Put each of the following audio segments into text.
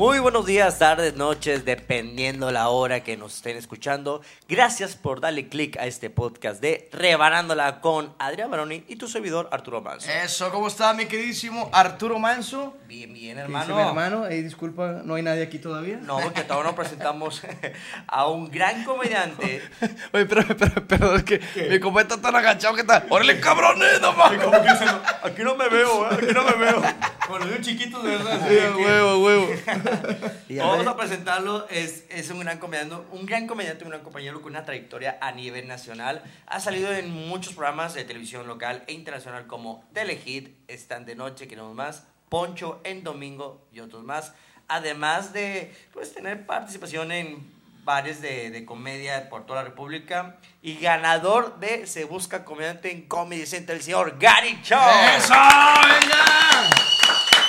Muy buenos días, tardes, noches, dependiendo la hora que nos estén escuchando. Gracias por darle click a este podcast de Rebanándola con Adrián Baroni y tu servidor Arturo Manso. Eso, ¿cómo está mi queridísimo Arturo Manso? Bien, bien, ¿Qué hermano. mi hermano, Ey, disculpa, no hay nadie aquí todavía. No, porque todavía no presentamos a un gran comediante. Oye, pero, pero, pero, es que mi compa está tan agachado que está. ¡Órale, cabrones, no! Aquí no me veo, ¿eh? aquí no me veo. Con los niños chiquitos, de verdad. Sí, huevo, huevo. Vamos a presentarlo, es, es un gran comediante, un gran comediante, un gran compañero con una trayectoria a nivel nacional. Ha salido en muchos programas de televisión local e internacional como Telehit, Están de Noche, Queremos Más, Poncho en Domingo y otros más. Además de pues, tener participación en bares de, de comedia por toda la República y ganador de Se Busca Comediante en Comedy Center, el señor Gary Cho. ¡Eso! ¡Venga!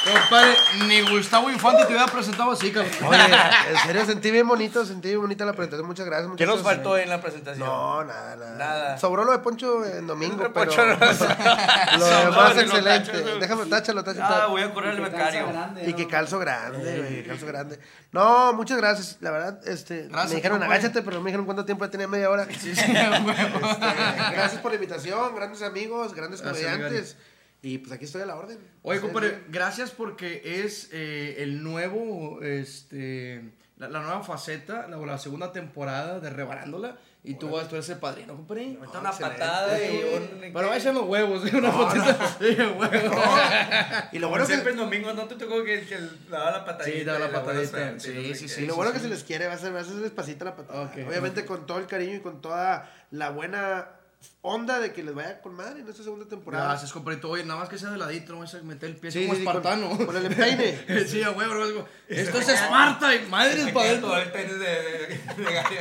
Compadre, ni Gustavo Infante te hubiera presentado así, cabrón. Oye, en serio, sentí bien bonito, sentí bien bonita la presentación. Muchas gracias. ¿Qué nos faltó en la presentación? No, nada, nada. Nada. Sobró lo de Poncho en domingo, Lo de pero Poncho no- lo demás lo excelente. Déjame, táchalo, táchalo. Ah, voy a correr al becario. Y que calzo grande, güey, calzo grande. No, muchas gracias. La verdad, este, Gracias, me dijeron agáchate, pero no me dijeron cuánto tiempo ya tenía media hora. Sí, sí, huevo. Gracias por la invitación, grandes amigos, grandes Gracias, comediantes. Y pues aquí estoy a la orden. Oye, compadre, gracias porque es eh, el nuevo, este, la, la nueva faceta, la, la segunda temporada de Rebarándola. Y tú vas, tú eres el padrino, compadre. Ahorita una excelente. patada y un... Pero va a ser los huevos, ¿eh? una fotita. Sí, huevos. Y lo bueno siempre que, en domingo, ¿no te tocó que, que daba la patadita? Sí, daba la patadita. Sí, no sí, qué? sí. y lo bueno que se les quiere, va a ser, va a ser despacita la patada. Obviamente con todo el cariño y con toda la buena onda de que les vaya con madre en esta segunda temporada. Gracias, compadrito. Oye, nada más que sea de ladito, no vas a meter el pie Sí, como sí, con- espartano. con el empeine. sí, a huevo, no, Esto es Esparta y madres Me para adentro. todo el tenis de, de- de Gary.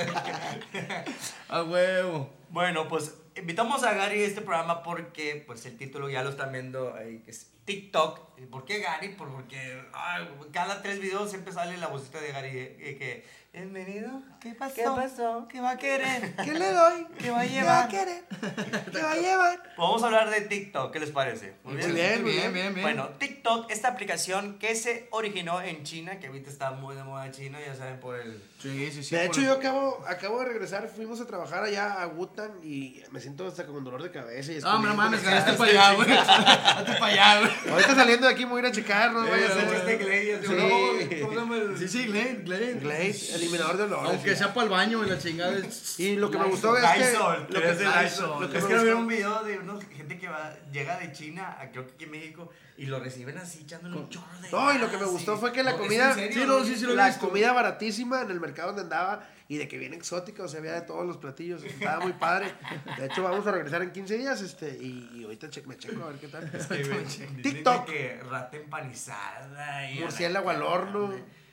A huevo. Bueno, pues invitamos a Gary a este programa porque pues el título ya lo están viendo ahí, que es TikTok. ¿Y ¿Por qué Gary? Por- Porque ay, cada tres videos siempre sale la vocita de Gary eh, eh, que bienvenido. ¿Qué pasó? ¿Qué pasó? ¿Qué va a querer? ¿Qué le doy? ¿Qué va a ¿Qué va a llevar? querer? ¿Qué va a llevar? Vamos a hablar de TikTok, ¿qué les parece? Muy bien, muy bien. bien, bien. Bueno, TikTok, esta aplicación que se originó en China, que ahorita está muy de moda China, ya saben por el... Sí, sí, sí. De hecho, el- yo acabo, acabo de regresar, fuimos a trabajar allá a Wutan y me siento hasta con dolor de cabeza. Y No, hombre, no mames, hazte para allá, güey. Para allá, güey. Ahorita saliendo de aquí me voy a ir a checar, no vaya a Sí. no, ¿cómo se llama el- Sí, sí, Glade, Glade. Glade, eliminador de olores. Aunque sea para el baño y la chingada. es- Y lo que me gustó es que... Lysol, Lo que es de Lysol. lo que es que vieron un video de una gente que va, llega de China, a, creo que aquí en México, y lo reciben así echándole un chorro de No, y lo que me gustó fue que la No, ¿es comida... Sí, no, sí, sí lo la visto. comida baratísima en el mercado donde andaba y de que viene exótica, o sea, había de todos los platillos, estaba muy padre. De hecho, vamos a regresar en 15 días este y, y ahorita che- me checo a ver qué tal. Que TikTok. que rata empanizada y Murciélago al horno.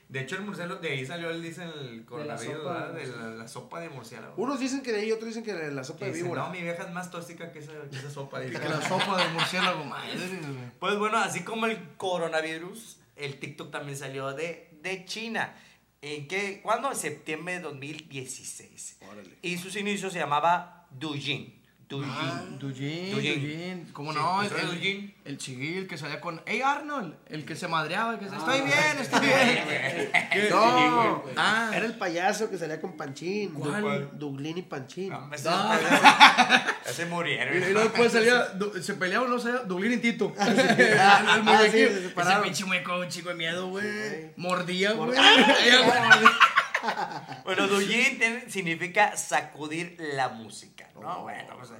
De hecho, el murciélago, de ahí salió el, dicen, el coronavirus, ¿verdad? de De la, la sopa de murciélago. Unos dicen que de ahí, otros dicen que de la sopa de dicen, víbora. no, mi vieja es más tóxica que esa, que esa sopa. dice. Que la sopa de murciélago, madre. Pues bueno, así como el coronavirus, el TikTok también salió de, de China. ¿En qué? ¿Cuándo? En septiembre de 2016. Órale. Y sus inicios se llamaba Douyin. Ah, Dujin, Dujin. Dujin. ¿Cómo Sí, no? ¿eso El, el, Dujin? el chiguil que salía con. ¡Ey, Arnold! El que se madreaba, el que se. Estoy bien, estoy bien. ¿Qué? No, Ah. era el payaso que salía con Panchín. ¿Cuál? Du- Duglín y Panchín. No, me No. Ya se murieron. Y, y luego después salía, du- se peleaban, no sé, Dublín y Tito. el, el Ah, sí, se Ese pinche muñeco, un chico de miedo, güey. Mordía, güey. Bueno, tiene- significa sacudir la música, ¿no? bueno, pues,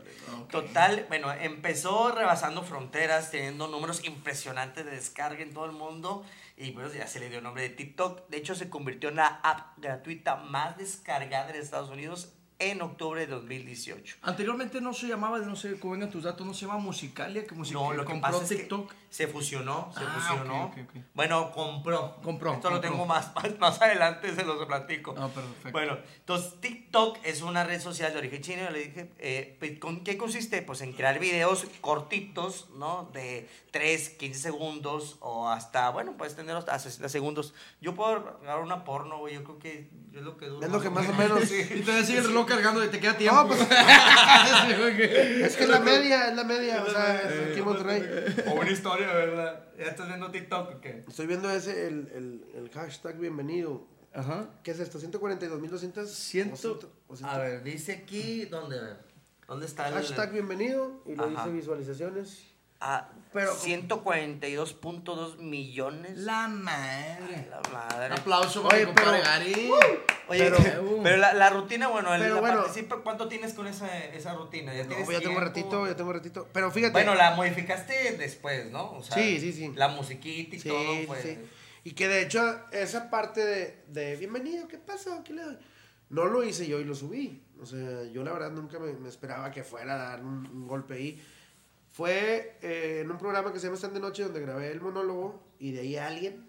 total, bueno, empezó rebasando fronteras, teniendo números impresionantes de descarga en todo el mundo y pues ya se le dio el nombre de TikTok. De hecho, se convirtió en la app gratuita más descargada en Estados Unidos en octubre de 2018. Anteriormente no se llamaba, no sé cómo vengan tus datos, no se llama Musicalia, que Musicalia No, lo que compró es TikTok. que se fusionó, se Ah, fusionó. Bueno, compró. Compró, Esto lo tengo más, más, más adelante, se los platico. Ah, perfecto. Bueno, entonces TikTok es una red social de origen chino. Le dije, eh, pues, ¿con qué consiste? Pues en crear videos cortitos, ¿no? De 3, 15 segundos o hasta, bueno, puedes tener hasta 60 segundos. Yo puedo grabar una porno, güey. Yo creo que es lo que dura. Es lo que más o menos. Y te sigue el reloj cargando y te queda tiempo. No, pues- Sí, Es que es la media, es la media, o sea, es aquí en Monterrey. O una historia la verdad. ¿Ya estás viendo TikTok o qué? Estoy viendo ese, el, el, el hashtag bienvenido. Ajá. ¿Qué es esto? ¿142.200? Ciento- o ciento- A ver, dice aquí, ¿dónde? ¿Dónde está el...? Hashtag bienvenido y lo Ajá. dice visualizaciones. Ah, Pero- 142.2 millones. La madre. La madre. Un aplauso para Oye, pero- Gary. Oye, Pero- pero, pero la, la rutina, bueno, el, Pero la bueno. participa- ¿cuánto tienes con esa, esa rutina? ¿Ya No, tienes ya tengo ratito, ya tengo ratito. Pero fíjate. Bueno, la modificaste después, ¿no? O sea, Sí, sí, sí. La musiquita y Sí, todo, pues. sí. Y que de hecho, esa parte de, de bienvenido, ¿qué pasó? ¿Qué le doy? No lo hice yo y lo subí. O sea, yo la verdad nunca me, me esperaba que fuera a dar un, un golpe ahí. Fue eh, en un programa que se llama Stand de Noche donde grabé el monólogo y de ahí alguien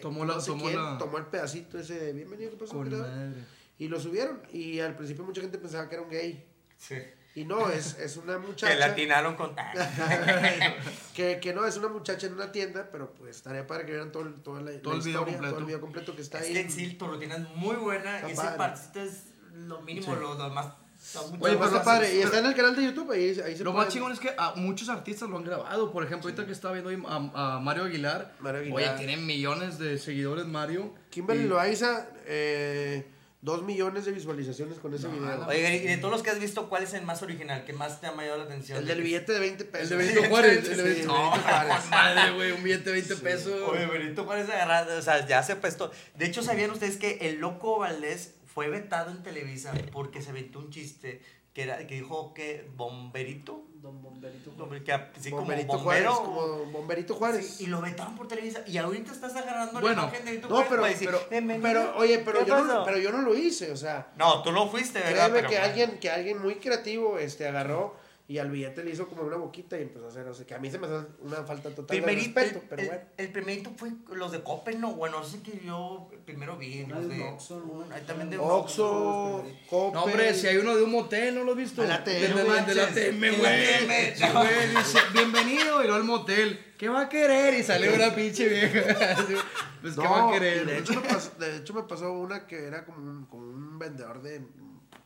Tomó la- no sé tomó quién, la- tomó el pedacito ese de bienvenido, ¿qué pasó? Con ¿Qué le doy?" madre. Y lo subieron. Y al principio mucha gente pensaba que era un gay. Sí. Y no, es, es una muchacha. Que latinaron con... que, que no, es una muchacha en una tienda, pero pues estaría padre que vieran todo, la, Todo la el video completo. todo el video completo que está es ahí. que sí, tu rutina es muy buena. Está y ese padre. partecito es lo mínimo, Sí. lo, lo más... Oye, Pero más está padre. Y está en el canal de YouTube, ahí, ahí se Lo puede- más chingón es que a muchos artistas lo han grabado. Por ejemplo, ahorita que estaba viendo ahí a, a Mario Aguilar. Mario Aguilar. Oye, tiene millones de seguidores Mario. Kimberly Y- Loaiza, eh, dos millones de visualizaciones con ese video. Oye, y de todos los que has visto, ¿cuál es el más original? que más te ha llamado la atención? el del billete de 20 El pesos. de Benito Juárez. El de Sí, Benito Juárez. Con madre, güey. Un billete de 20 pesos. Oye, Benito Juárez agarrado, o sea, ya se puesto. De hecho, ¿sabían ustedes que el loco Valdés fue vetado en Televisa porque se aventó un chiste que era que dijo que bomberito, Don Bomberito. Que así Bomberito como Juárez, como Bomberito Juárez. Sí, y lo vetaron por Televisa y ahorita estás agarrando Bueno, la imagen de Benito No, Juárez pero, para decir, pero, pero, oye, pero ¿Qué yo, no, pero yo no lo hice, o sea, No, tú no fuiste, ¿verdad? créeme Pero, que alguien, que alguien muy creativo, este, agarró y al billete le hizo como una boquita y empezó a hacer, o sea, que a mí se me hace una falta total Primerito, de respeto, el, pero el- bueno. el primerito fue los de Copen, no, bueno, no sé que yo primero vi. Los de Oxxo, ¿no? Hay también de Oxxo, Coppel. No, hombre, si hay uno de un motel, ¿no lo has visto? De la TM, De, la. TM, güey. TM, Sí, güey, dice, bienvenido, y luego al motel. ¿Qué va a querer? Y sale una pinche vieja. Pues, ¿qué va a No, querer? de hecho, me pasó, de hecho me pasó una que era como un, como un vendedor de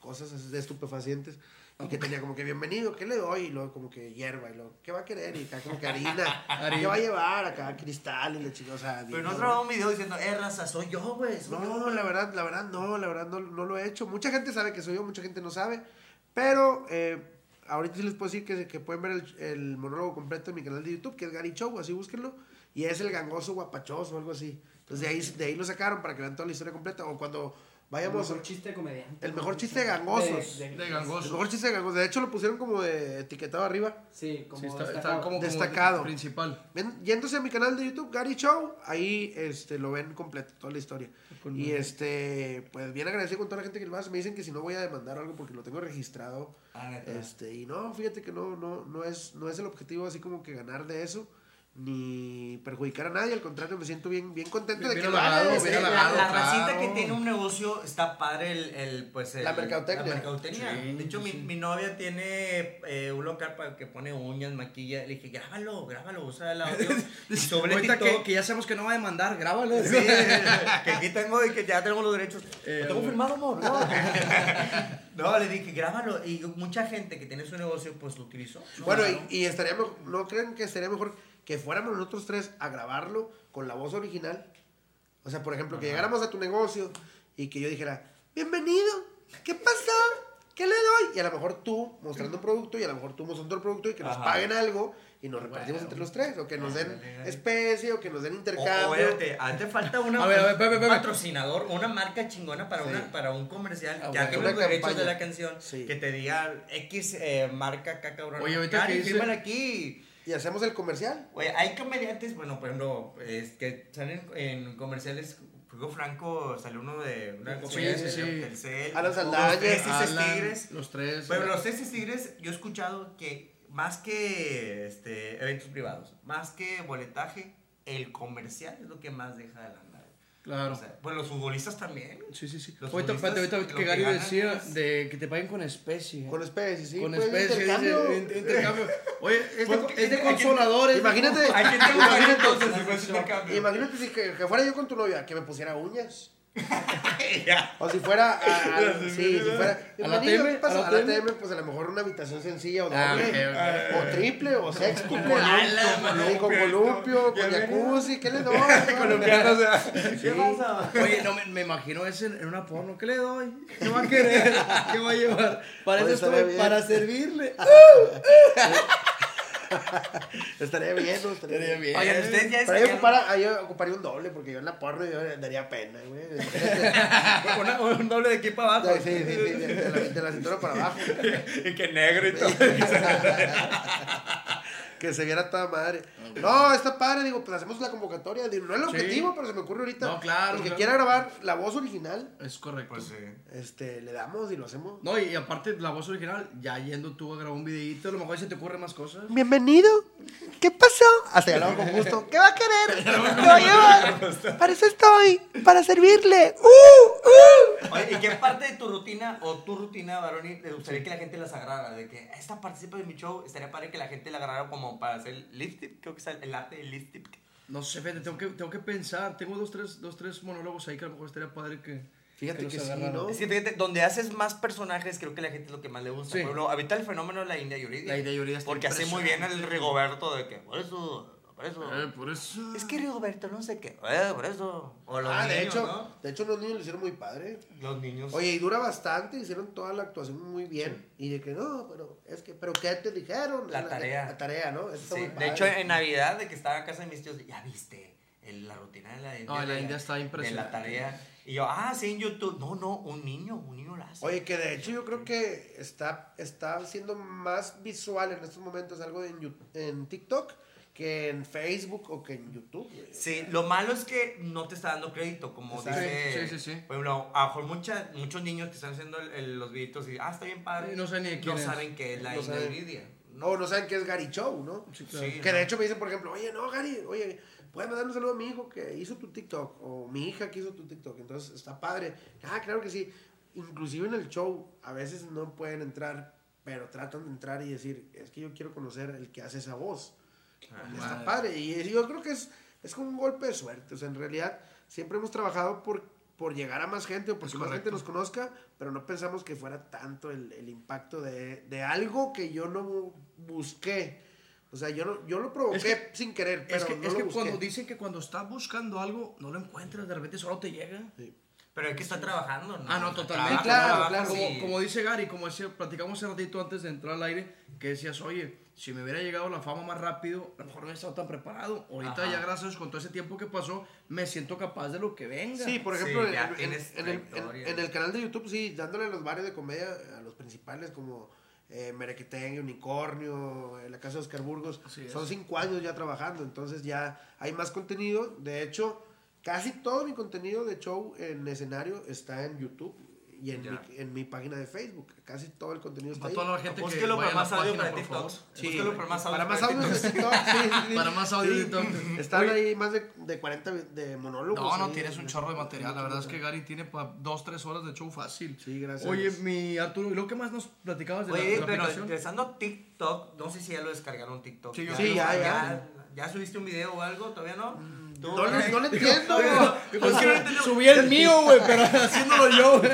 cosas así, de estupefacientes y que tenía como que bienvenido, ¿qué le doy? Y luego como que hierba y luego, ¿qué va a querer? Y acá como que harina, ¿qué va a llevar? Acá cristal y le chingó, o sea, Pero no grabó un video diciendo, eh, raza, soy yo, güey. No, yo". la verdad, la verdad, no, la verdad no, no lo he hecho. Mucha gente sabe que soy yo, mucha gente no sabe. Pero eh, ahorita sí les puedo decir que, que pueden ver el, el monólogo completo en mi canal de YouTube, que es Gary Show, así búsquenlo. Y es el gangoso guapachoso o algo así. Entonces de ahí, de ahí lo sacaron para que vean toda la historia completa. O cuando El vayamos... mejor chiste de comediante. El mejor chiste de gangosos. De, de- De El mejor chiste de gangoso. De hecho lo pusieron como de etiquetado arriba. Sí, como Sí, está, está destacado. como, como Destacado. principal. Ven, yéndose a mi canal de YouTube, Gary Show, ahí este, lo ven completo, toda la historia. Con Y este, pues bien agradecido con toda la gente que lo hace. Me dicen que si no voy a demandar algo porque lo tengo registrado. Ah. Este, y no, fíjate que no, no, no es, no es el objetivo así como que ganar de eso, ni perjudicar a nadie, al contrario, me siento bien, bien contento de Bien que lo bien Sí, la, la racita que tiene un negocio está padre el, el pues el- La mercadotecnia. la mercadotecnia. Sí, de hecho sí, mi, mi novia tiene eh, un local para que pone uñas maquilla le dije grábalo grábalo usa el audio y sobre Ahorita TikTok que, que ya sabemos que no va a demandar, grábalo. Sí, que aquí tengo y que ya tenemos los derechos. Eh, ¿Lo tengo firmado, amor? No. no, le dije, grábalo. Y mucha gente que tiene su negocio, pues lo utilizó. Bueno, y, y estaría mejor, ¿no creen que estaría mejor que fuéramos nosotros tres a grabarlo con la voz original? O sea, por ejemplo, que llegáramos a tu negocio y que yo dijera, bienvenido, ¿qué pasó? ¿Qué le doy? Y a lo mejor tú mostrando un producto y a lo mejor tú mostrando el producto y que nos Ajá. paguen algo y nos repartimos entre los tres. O que nos den especie o que nos den O, intercambio. o, espérate, a ti te falta una, A ver, a ver, un patrocinador, una marca chingona para, Sí. una, para un comercial. Ah, ya bueno, que los derechos de la canción, Sí. que te diga X eh, marca acá, cabrón. Oye, ahorita Cari, que dice- aquí. Y hacemos el comercial. Hay comediantes, bueno, por ejemplo, es que salen en comerciales. Hugo Franco salió uno de una Sí, comedia sí, de sí. Telcel, Alan los Saldaña, Tigres Alan, Tigres. Los tres. Pero los Tres Tigres, yo he escuchado que más que este, eventos privados, más que boletaje, el comercial es lo que más deja de la. Claro. O sea, pues los futbolistas también. Sí, sí, sí. Los Ahorita, ahorita, ahorita que que Gary ganan decía es- de que te paguen con especie. Con especie, sí. con pues, especie, intercambio. intercambio. Oye, es de, Porque- es de ¿a quién- consoladores. Imagínate, ¿A quién te gustaría imagínate, imagínate si que, que fuera yo con tu novia, que me pusiera uñas. O si fuera a, a- sí, si fuera ¿A la TM? TM, pues a lo mejor una habitación sencilla o doble, Ah, ok, o triple, o sextuple, Con columpio, con jacuzzi, ¿qué le doy? ¿Qué pasa? Oye, no, me, me imagino ese en, una porno. ¿Qué le doy? ¿Qué va a querer? ¿Qué va a llevar? Para eso estoy, para servirle. Estaría bien, ¿no? Estaría Estaría bien. Oigan, ustedes ya Pero yo, descargaron- ocupara- ahí yo ocuparía un doble, porque yo en la porno yo daría pena, güey. Una- un doble de aquí para abajo. Sí, sí, sí, de, de la, de la cintura para abajo. Y que negro y todo. Que se viera toda madre. No, está padre, digo, pues hacemos la convocatoria. Digo, no es el Sí. objetivo, pero se me ocurre ahorita. No, claro, El que claro. quiera grabar la voz original, Es correcto. Pues sí. este, le damos y lo hacemos. No, y aparte la voz original, ya yendo tú a grabar un videito, a lo mejor se te ocurren más cosas. Bienvenido. ¿Qué pasó? Hasta ya lo hago con gusto. ¿Qué va a querer? ¿Qué va a llevar? Para eso estoy, para servirle. ¡Uh! ¡Uh! Oye, ¿y qué parte de tu rutina o tu rutina, Baroni, te gustaría que la gente las agarrara? De que esta participa de mi show, estaría padre que la gente la agarrara como para hacer lift tip, creo que es el arte del lift tip. No sé, fíjate, tengo que, tengo que pensar. Tengo dos tres, dos, tres monólogos ahí que a lo mejor estaría padre que. Fíjate los que sí. ¿no? Es que fíjate, donde haces más personajes, creo que la gente es lo que más le gusta. Sí. Por ejemplo, ahorita el fenómeno de la India Yuridia. La India Yuridia está Porque hace muy bien el. Rigoberto de que, por eso, por eso. Eh, por eso. Es que Rigoberto no sé qué, eh, por eso. O los Ah, de hecho, ¿no? de hecho los niños lo hicieron muy padre. Los niños. Oye, y dura bastante, hicieron toda la actuación muy bien. Y de que no, pero es que, pero ¿qué te dijeron? La tarea. La, tarea, ¿no? Eso Sí, de padre. hecho, en Navidad, de que estaba en casa de mis tíos, ya viste el- la rutina de la India. No, la de India está De impresionante. la tarea. Y yo, ah, sí, en YouTube. No, no, un niño, un niño la hace. Oye, que de hecho yo creo que está, está siendo más visual en estos momentos algo en, en TikTok que en Facebook o que en YouTube. güey. Sí, lo malo es que no te está dando crédito, como Exacto. dice. Sí, sí, sí. Por ejemplo, a lo mejor mucha- muchos niños que están haciendo el- el- los videitos y, ah, está bien padre. Sí, no saben ni de quién No es. saben qué es la No. Yuridia. No, no saben qué es Gary Show, ¿no? Sí, claro. Sí. Que de hecho me dicen, por ejemplo, oye, no, Gary, oye, puedes mandar un saludo a mi hijo que hizo tu TikTok, o mi hija que hizo tu TikTok, entonces está padre. Ah, claro que sí. Inclusive en el show, a veces no pueden entrar, pero tratan de entrar y decir, es que yo quiero conocer el que hace esa voz. Está madre. padre. Y yo creo que es, es como un golpe de suerte. O sea, en realidad, siempre hemos trabajado por, por llegar a más gente o porque más gente nos conozca, pero no pensamos que fuera tanto el, el impacto de, de algo que yo no busqué. O sea, yo, no, yo lo provoqué Es que- sin querer, pero Es que, no es lo que busqué. cuando dicen que cuando estás buscando algo, no lo encuentras, de repente solo te llega. Pero hay que estar trabajando, ¿no? Ah, no, totalmente. Trabajas, claro, trabajas claro. Como, y- como dice Gary, como decía, platicamos hace ratito antes de entrar al aire, que decías, oye, si me hubiera llegado la fama más rápido, a lo mejor no hubiera estado tan preparado. Ahorita Ajá. ya gracias con todo ese tiempo que pasó, me siento capaz de lo que venga. Sí, por Sí, ejemplo, ya en, en- en el, en- el canal de YouTube, sí, dándole los varios de comedia a los principales como eh, Merequetengue, Unicornio, eh, La Casa de Oscar Burgos. Son cinco años ya trabajando, entonces ya hay más contenido. De hecho, casi todo mi contenido de show en escenario está en YouTube y en, Ya. mi, en mi página de Facebook. Casi todo el contenido está Para ahí. toda la gente que para más audio para por TikTok. favor. Sí, Búsquelo para más audio para más para audios de TikTok. TikTok, sí, sí, sí. Para más audio de Sí. TikTok. Están ahí más de, de 40 de monólogos. No, no, ahí. tienes un chorro de material. La verdad es que Gary tiene para dos, tres horas de show fácil. Sí, gracias. Oye, mi Arturo, ¿y lo que más nos platicabas de la, de Oye, la pero regresando a TikTok, no sé si ya lo descargaron TikTok. Sí, yo sí, ya, ya. ya. ¿Ya subiste un video o algo? ¿Todavía no? No, no, no le entiendo. Pues subí el mío, güey, pero haciéndolo yo. güey.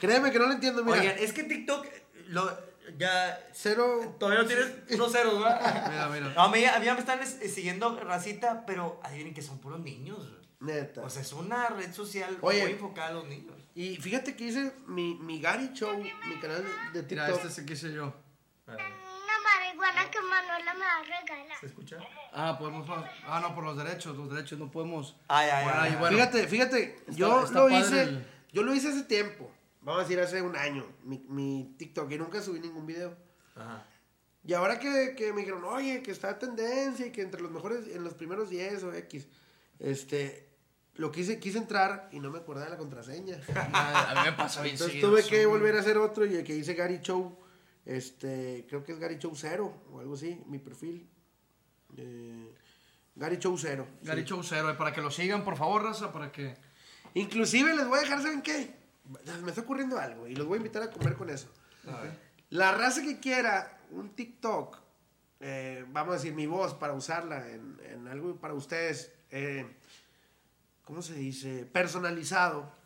Créeme que no lo entiendo, mira. Oigan, es que TikTok lo, ya Cero. todavía no tienes unos ceros, ¿verdad? Mira, mira. No, a mí, a mí me están eh, siguiendo racita, pero adivinen que son puros niños. Neta. O sea, es una red social Oye. muy enfocada a los niños. y fíjate que hice mi, mi Gary Show, mi canal de Mira, TikTok. este sí que hice yo. Una que Manuela me va a regalar. ¿Se escucha? Ah, podemos. Ah, no, por los derechos. Los derechos no podemos. Ay, ay, Bueno, ay. bueno. Fíjate, fíjate, yo está lo hice, el- yo lo hice hace tiempo. Vamos a decir hace un año, mi, mi TikTok, y nunca subí ningún video. Ajá. Y ahora que, que me dijeron, oye, que está tendencia y que entre los mejores, en los primeros 10 o X, este, lo quise, quise entrar y no me acordaba de la contraseña. A mí me pasa bien Entonces tuve que volver a hacer otro y el que hice Gary Show, este, creo que es Gary Show Cero o algo así, mi perfil. Eh, Gary Show Cero. Gary sí. Show Cero, eh, para que lo sigan, por favor, raza, para que. Inclusive les voy a dejar, ¿saben qué? Me está ocurriendo algo y los voy a invitar a comer con eso. La raza que quiera un TikTok, eh, vamos a decir mi voz para usarla en, en algo para ustedes, eh, ¿cómo se dice? Personalizado.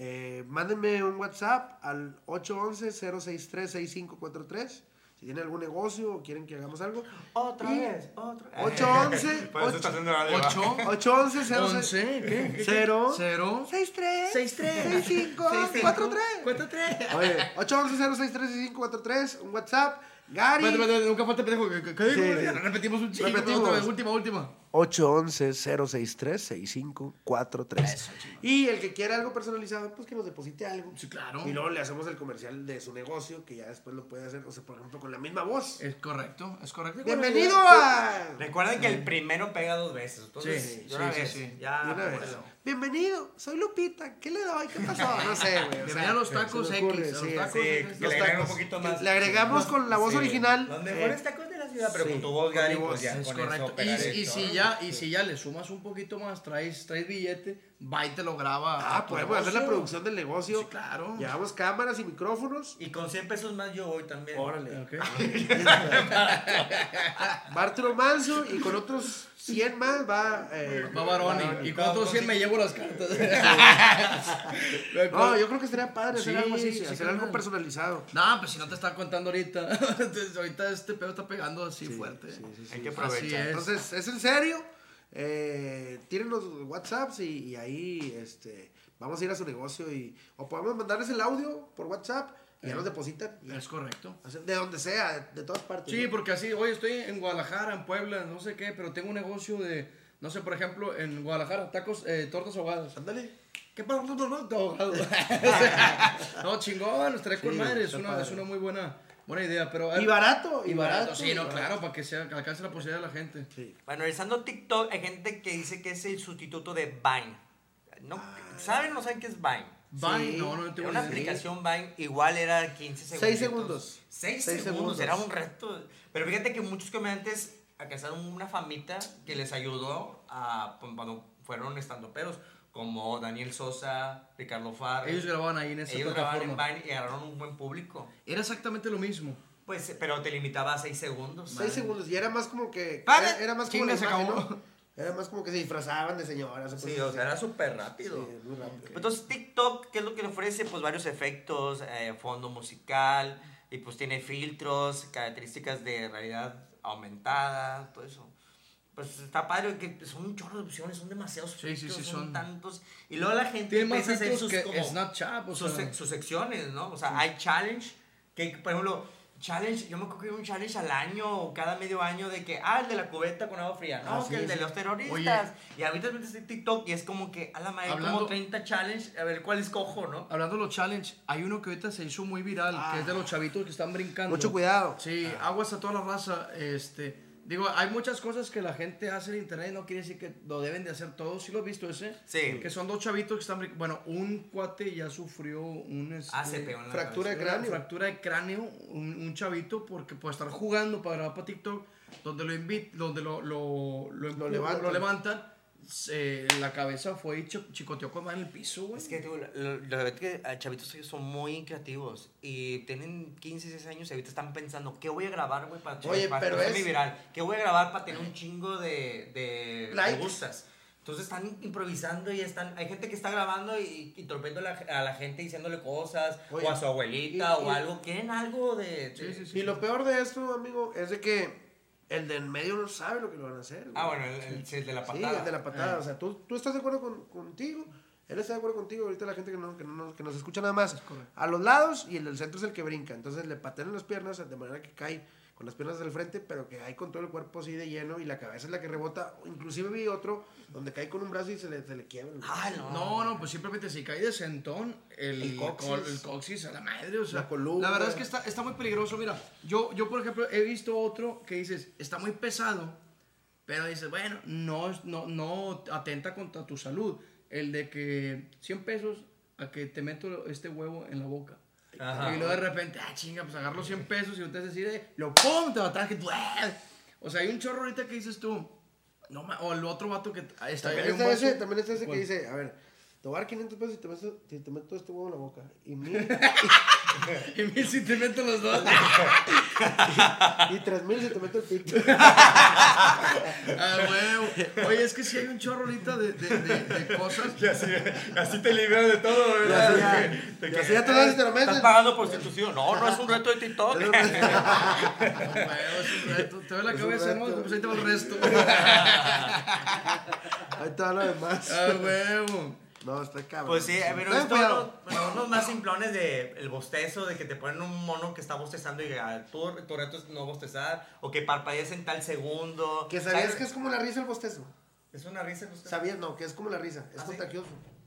Eh, mándenme un WhatsApp al 811-063-6543. Si tienen algún negocio o quieren que hagamos algo. Otra Y vez, otra 811. 8, 811 11, ¿qué? ¿Qué? Cero. 0, 63 63, 65 43 43. Oye, 811-063-6543, un WhatsApp. Gary. Nunca falta pendejo. ¿Qué, qué digo? Repetimos un chingo. Repetimos. Otra vez, última, última. 811-063-6543. Y el que quiera algo personalizado, pues que nos deposite algo. Sí, claro. Y luego le hacemos el comercial de su negocio, que ya después lo puede hacer, o sea, por ejemplo, con la misma voz. Es correcto, es correcto. Bienvenido a... Recuerden que el primero pega dos veces. Entonces, Sí, una sí, vez, sí, sí. Ya, una vez. bueno. Bienvenido, soy Lupita. ¿Qué le doy? ¿Qué pasó? No sé, güey. o sea, Bienvenido a los tacos X. los sí, tacos le agregan un poquito más. Le agregamos con la voz Sí. original. Los eh, mejores tacos pero sí, con tu voz, Gary, mi voz. pues ya Es con correcto. eso Y, si ¿no? ya, y si ya le sumas un poquito más, traes, traes billete, va y te lo graba. Ah, podemos hacer la producción del negocio. Sí, claro. Llevamos cámaras y micrófonos. Y con 100 pesos más yo voy también. Órale. Ok. Va Arturo Manso y con otros 100 más va. eh, Va Baroni. Baroni. Y con otros 100 me llevo las cartas. No, yo creo que estaría padre hacer Sí, algo así, sí, hacer claro. algo personalizado. No, pues si no te está contando ahorita. Entonces, ahorita este pedo está pegando así fuerte. Sí, sí, sí. Hay que aprovechar. es. Entonces, es en serio. Eh, tienen los WhatsApps y, y ahí este, vamos a ir a su negocio y o podemos mandarles el audio por WhatsApp y ya nos depositan. y- Es correcto. o sea, de donde sea, de, de todas partes. Sí, ¿no? porque así, oye, estoy en Guadalajara, en Puebla, no sé qué, pero tengo un negocio de, no sé, por ejemplo, en Guadalajara, tacos, eh, tortas ahogadas. Ándale. ¿Qué para ahogado? no, chingón, estaré con Sí, madre, es una, padre. es una muy buena, buena idea, pero... Y barato. Y barato, sí, no, barato. claro, para que, sea, que alcance la posibilidad de la gente. Sí. Bueno, revisando TikTok, hay gente que dice que es el sustituto de Vine. No, ¿Saben o no saben qué es Vine? Vine, Sí. no, no una aplicación Vine, igual era 15 segundos. Seis segundos. 6 Seis segundos, segundos. era un reto. Pero fíjate que muchos comediantes alcanzaron una famita que les ayudó a, pues, cuando fueron estandoperos, como Daniel Sosa, Ricardo Farr. Ellos grababan ahí en esa Ellos grababan en plataforma. Vine y agarraron un buen público. Era exactamente lo mismo. Pues, pero te limitaba a 6 segundos. Seis segundos. Y era más como que. Vale. Era, era más como Chinga, la se imagen, acabó. ¿no? Era más como que se disfrazaban de señoras. Sí, o sea, era súper rápido. Sí, muy rápido. Entonces TikTok, ¿qué es lo que le ofrece? Pues varios efectos, eh, fondo musical, y pues tiene filtros, características de realidad aumentada, todo eso. Pues está padre, que son un chorro de opciones, son demasiados Sí, sí, filtros, sí, son, son- tantos. Y luego la gente Tiene más empieza a hacer filtros sus, que como, Snapchat, o sus, sea. sec- sus secciones, ¿no? O sea, hay challenge, que por ejemplo, challenge, yo me acuerdo que un challenge al año o cada medio año de que, ah, el de la cubeta con agua fría, no, Ah, que el de los terroristas. Y ahorita metes en TikTok y es como que, a la madre, como Hablando- 30 challenge, a ver cuál escojo, ¿no? Hablando de los challenge, hay uno que ahorita se hizo muy viral, que es de los chavitos que están brincando. Mucho cuidado. Sí, aguas a toda la raza. Este, digo, hay muchas cosas que la gente hace en internet, no quiere decir que lo deben de hacer todos. ¿Sí lo has visto ese? Sí. Que son dos chavitos que están. Bueno, un cuate ya sufrió un este, Ah, la fractura de cráneo. fractura de cráneo, un, un chavito, porque por estar jugando para grabar para TikTok, donde lo invit, donde lo, lo, lo, levantan. lo levantan, se- la cabeza fue y chi- chicoteó con en el piso, güey. Es que, tú, lo- verdad que a chavitos ellos son muy creativos y tienen 15, 16 años y ahorita están pensando, ¿qué voy a grabar, güey, para, Oye, para pero es- viral? ¿Qué voy a grabar para tener un chingo de, de Likes. me gustas? Entonces están improvisando y están... Hay gente que está grabando y, y la, a la gente diciéndole cosas Oye, o a su abuelita y- o y- algo. Quieren algo de... de- Sí, sí, sí. Y lo peor de esto, amigo, es de que el de en medio no sabe lo que lo van a hacer. güey. Ah, bueno, el, el- sí, el de la Sí, patada. el de la patada. O sea, tú, tú estás de acuerdo con, contigo. Él está de acuerdo contigo. Ahorita la gente que, no, que, no, nos- que nos escucha nada más. A los lados y el del centro es el que brinca. Entonces le patean las piernas de manera que cae con las piernas del frente, pero que cae con todo el cuerpo así de lleno y la cabeza es la que rebota. Inclusive vi otro donde cae con un brazo y se le, se le quiebra. Ah, no. No, no, pues simplemente si cae de sentón, el, El coxis. col- el coxis a la madre, o sea. La columna. verdad es que está, está muy peligroso. Mira, yo, yo, por ejemplo, he visto otro que dices, está muy pesado, pero dices, bueno, no, no, no atenta contra tu salud. El de que 100 pesos a que te meto este huevo en la boca. Ajá. Y luego de repente, ah, chinga, pues agarro 100 pesos y ustedes deciden, eh, lo pum, te lo traje. tú, ¡ah! O sea, hay un chorro ahorita que dices tú, no, o el otro vato que ah, está También está ese, también está ese que dice, a ver, te voy a dar 500 pesos si te, meto, si te meto este huevo en la boca. Y mil, Y mil si te meto los dos. y tres mil si te meto el pito. Ah, huevo. Oye, es que si hay un chorro ahorita de, de, de, de cosas. Y así, así te libras de todo, Y ¿verdad? así ya, De y que, así ya te y te lo ¿Estás metes. pagando prostitución? No, no es un reto de TikTok. Ah, huevo, es un reto. Te ve la Es cabeza, ¿no? Pues ahí te va el resto. Ahí te va lo demás. Ah, huevo. No, está cabrón. Pues sí, pero Ten esto unos, bueno, unos más simplones de el bostezo, de que te ponen un mono que está bostezando y ah, tu, tu reto es no bostezar, o que parpadees en tal segundo. Que sabías ¿Sabes? que es como la risa el bostezo. Es una risa el bostezo. Sabías, no, que es como la risa. Es ¿Ah, contagioso. Sí,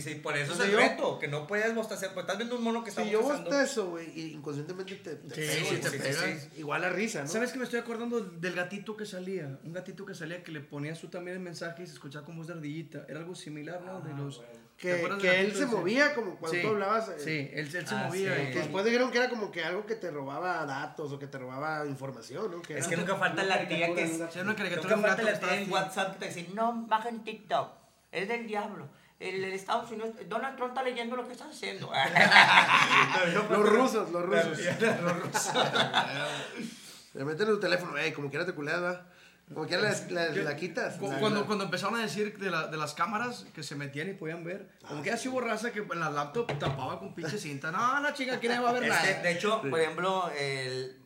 sí, por eso O sea, es el yo- reto, que no puedes bostezar, pues estás viendo un mono que está Si yo bostezando. bostezo, güey, y inconscientemente te, te Sí, pego, sí, te pegas. Igual la risa, ¿no? ¿Sabes que me estoy acordando del gatito que salía? Un gatito que salía que le ponías tú también el mensaje y se escuchaba con voz de ardillita. Era algo similar, ¿no? De los. ¿te Que, acuerdas que él gatito se ese? movía como cuando Sí, tú hablabas. eh, Sí, él, él se Ah, movía. sí. y- Que después dijeron que era como que algo que te robaba datos o que te robaba información, ¿no? Que Es era- que nunca falta la tía que es. Sí, una caricatura Nunca de falta un gato la que tía estaba en así. WhatsApp que te dice, no, baja en TikTok, es del diablo. El, el Estados Unidos, Donald Trump está leyendo lo que estás haciendo. Los rusos, los rusos. Los rusos. Le meten en tu teléfono, ey, como quiera te culeas, ¿va? Como quiera la, la, la quitas. Cu- La- Cuando, la- cuando empezaron a decir de, la- de las cámaras que se metían y podían ver, como que así hubo raza que en la laptop tapaba con pinche cinta. No, no, chica, aquí no va a ver nada. que, de hecho, por ejemplo, el,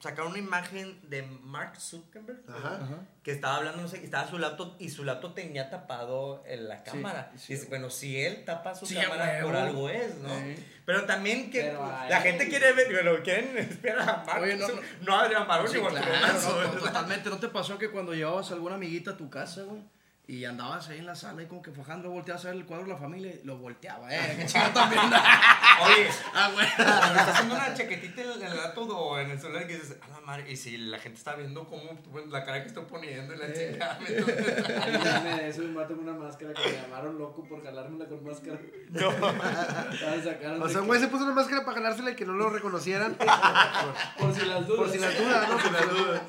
sacaron una imagen de Mark Zuckerberg Ajá. Ajá. que estaba hablando, no sé, que estaba su laptop y su laptop tenía tapado en la cámara. sí. Y dice, bueno, si él tapa su Sí, cámara, por algo es, ¿no? Sí. Pero también que Pero la gente quiere ver, pero quieren esperar a Mark, Oye, no, no, no. no a Adrián Barón Sí, ni a claro, totalmente. ¿No te pasó que cuando llevabas a alguna amiguita a tu casa, güey? Y andabas ahí en la sala y como que fajando, volteabas a ver el cuadro de la familia y lo volteaba, eh. Que chido también. Oye, ah, cuando estás haciendo una chaquetita en el laptop o en el celular que dices, a la madre, y si la gente está viendo cómo bueno, la cara que estoy poniendo y la chingada, entonces, eso y mato una máscara que me llamaron loco por jalármela con máscara. no. O sea, un que- güey se puso una máscara para jalársela y que no lo reconocieran. Por si las dudas. Por si las dudas, ¿no? Por si las dudas.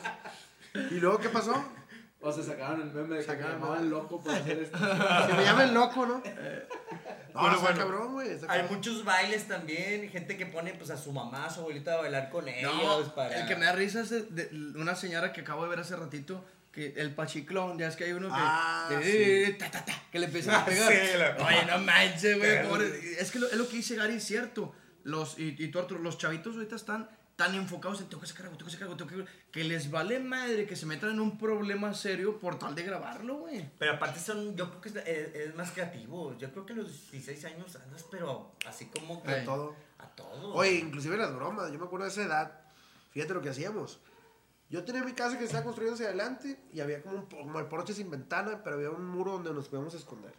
¿Y luego qué pasó? O se sacaron el meme de que me llamaban loco por hacer esto. Que me llamen loco, ¿no? No, Bueno, está bueno. cabrón, güey. Hay cabrón. muchos bailes también, gente que pone pues a su mamá, a su abuelita a bailar con ellos No, para... el que me da risa es de, de una señora que acabo de ver hace ratito, que el pachiclón, ya es que hay uno que, Ah, que, sí. ta, ta, ta, que le empiezan a pegar. sí, Oye, no manches, güey. Pero- Es que lo, es lo que dice Gary, es cierto. Los, y, y tú, Arturo, los chavitos ahorita están tan enfocados en tengo que sacar algo, tengo que sacar algo, tengo que... Que les vale madre que se metan en un problema serio por tal de grabarlo, güey. Pero aparte son, yo creo que es, es- es más creativo. Yo creo que a los 16 años andas, pero así como que De todo. a todo. Oye, inclusive las bromas. Yo me acuerdo de esa edad. Fíjate lo que hacíamos. Yo tenía mi casa que estaba construyendo hacia adelante y había como, un, como el porche sin ventana, pero había un muro donde nos podíamos esconder.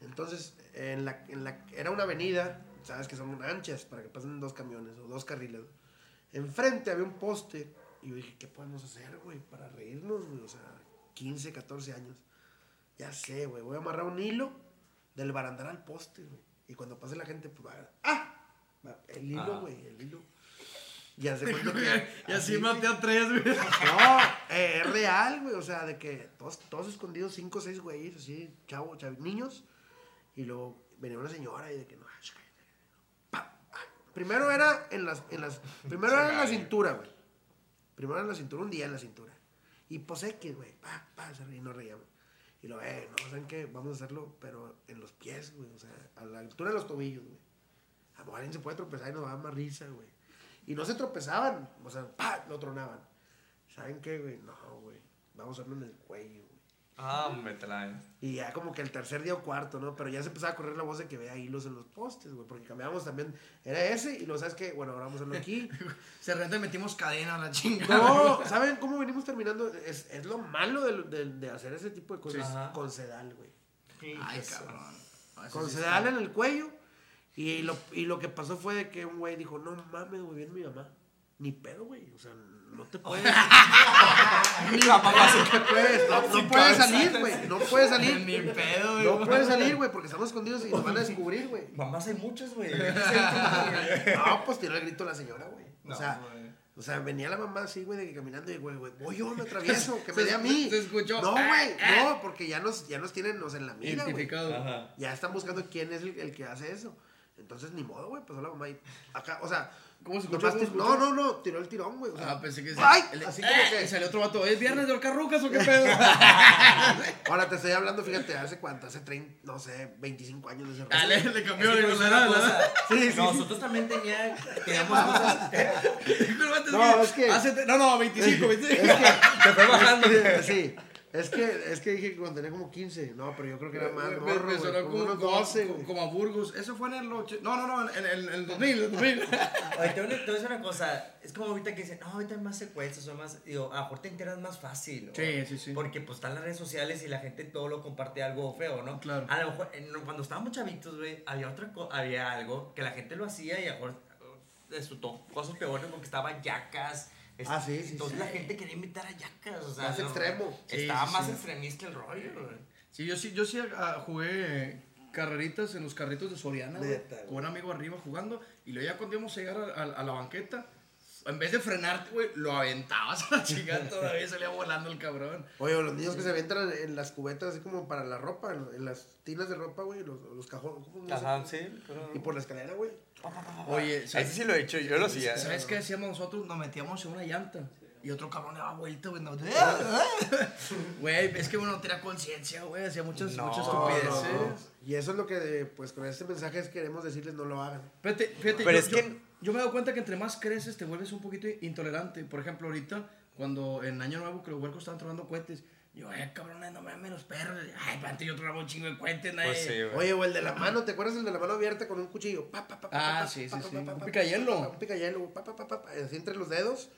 Entonces, en la, en la, era una avenida, sabes que son anchas para que pasen dos camiones o dos carriles. Enfrente había un poste y yo dije, ¿qué podemos hacer, güey? Para reírnos, güey. O sea, 15, 14 años. Ya sé, güey. Voy a amarrar un hilo del barandal al poste, güey. Y cuando pase la gente, pues va. ¡Ah! Va, El hilo, Ah. güey, el hilo. Ya se cuenta que. y así maté a tres, güey. No, eh, es real, güey. O sea, de que todos, todos escondidos, cinco o seis güeyes, así, chavo, chav- niños. Y luego venía una señora y de que no. Primero era en las. En las primero era en la cintura, güey. Primero en la cintura, un día en la cintura. Y pues X, güey. Pa, pa, se re- y nos reíamos. Y lo, eh, no, ¿saben qué? Vamos a hacerlo, pero en los pies, güey. O sea, a la altura de los tobillos, güey. A lo mejor alguien se puede tropezar y nos va a dar más risa, güey. Y no se tropezaban, o sea, ¡pa! lo tronaban. ¿Saben qué, güey? No, güey. Vamos a hacerlo en el cuello. Ah, me traen. Y ya como que el tercer día o cuarto, ¿no? Pero ya se empezaba a correr la voz de que vea hilos en los postes, güey. Porque cambiábamos también. Era ese y lo sabes que, bueno, ahora vamos a hacerlo aquí. Se renta y metimos cadena a la chinga. No, ¿saben cómo venimos terminando? Es, es lo malo de, de, de hacer ese tipo de cosas. Sí. Con sedal, güey. Ay, cabrón. Eso Con sí sedal en el cuello. Y lo, y lo que pasó fue de que un güey dijo, no mames, güey, viene mi mamá. Ni pedo, güey. O sea, no te puedes. Mi mamá se no puedes, no, no puedes salir, güey. No puedes salir. Ni pedo, güey. No puedes salir, güey, porque estamos escondidos y nos van a descubrir, güey. Mamás hay muchas, güey. No, pues tiró el grito la señora, güey. O sea, güey. O sea, venía la mamá así, güey, de que caminando y, güey, güey, voy yo, me atravieso, que me dé a mí. se escuchó. No, Ah, güey, ah. no, porque ya nos, ya nos tienen, sea, en la mira. Identificado. Ajá. Ya están buscando quién es el, el que hace eso. Entonces, ni modo, güey, pasó la mamá y acá, o sea, ¿Cómo se escuchó? ¿Cómo se no, escuchó? no, no, tiró el tirón, güey. O sea, Ah, pensé que ¡Ay! el- Así como ¡Eh! que- Y salió otro vato. ¿Es viernes de horcarrucas o qué pedo? Ahora te estoy hablando, fíjate, hace cuánto, hace 30, no sé, 25 años de ese Ah, le, Es cambió que de edad, cosa. Sí, sí, Nosotros también tenía, teníamos cosas. No, es que- Hace, no, no, 25, 25. Te fue bajando. Sí, es que, es que dije que cuando tenía como 15, no, pero yo creo que era más, Me- morro, me sonó como como, unos como- 12, como- como a Burgos. Eso fue en el... ocho- No, no, no, en el, en el 2000, el 2000. Oye, te voy, a- decir una cosa. Es como ahorita que dicen, no, ahorita hay más secuestros, son más. Digo, a lo mejor te enteras más fácil. ¿no? Sí, sí, sí. Porque pues están las redes sociales y la gente todo lo comparte algo feo, ¿no? Claro. A lo mejor, en- cuando estábamos chavitos, güey, había otra había algo que la gente lo hacía y a lo mejor resultó cosas peores porque estaban yacas. Es- Ah, sí, sí, Entonces sí. la gente quería invitar a yacas, o sea. Más extremo. Estaba sí, más sí. extremista el rollo, güey. Sí, yo sí, yo sí ah, jugué carreritas en los carritos de Soriana, güey. con un amigo arriba jugando. Y luego ya cuando íbamos a llegar a, a- a la banqueta, en vez de frenarte, güey, lo aventabas a la chingada todavía salía volando el cabrón. Oye, o los niños que se aventan en, las cubetas, así como para la ropa, en, las tinas de ropa, güey, los, los cajones. ¿cómo no sé? Ajá, sí. pero- Y por la escalera, güey. Oye, Ese ¿sabes, sí lo he hecho, yo lo hacía. ¿sabes qué hacíamos nosotros? Nos metíamos en una llanta. Y otro cabrón le daba vuelta, güey. no- Güey, es que uno no tenía conciencia, güey. Hacía muchas, No, muchas estupideces. no, no. Y eso es lo que, pues, con este mensaje es queremos decirles no lo hagan. Fíjate, fíjate, Pero yo, es yo- que- yo me he dado cuenta que entre más creces te vuelves un poquito intolerante. Por ejemplo, ahorita, cuando en Año Nuevo que los huercos estaban tronando cohetes, yo, ay, cabrones, no me menos perros. Ay, para yo tronaba un chingo de cohetes, nadie. Pues sí, güey. Oye, o el de la mano, ¿te acuerdas el de la mano abierta con un cuchillo? Pa, pa, pa, pa, Ah, pa, sí, pa, sí, pa, sí. pa, pa, Un picayelo. Un picayelo, pa, pa, pa, pa, pa, así entre los dedos.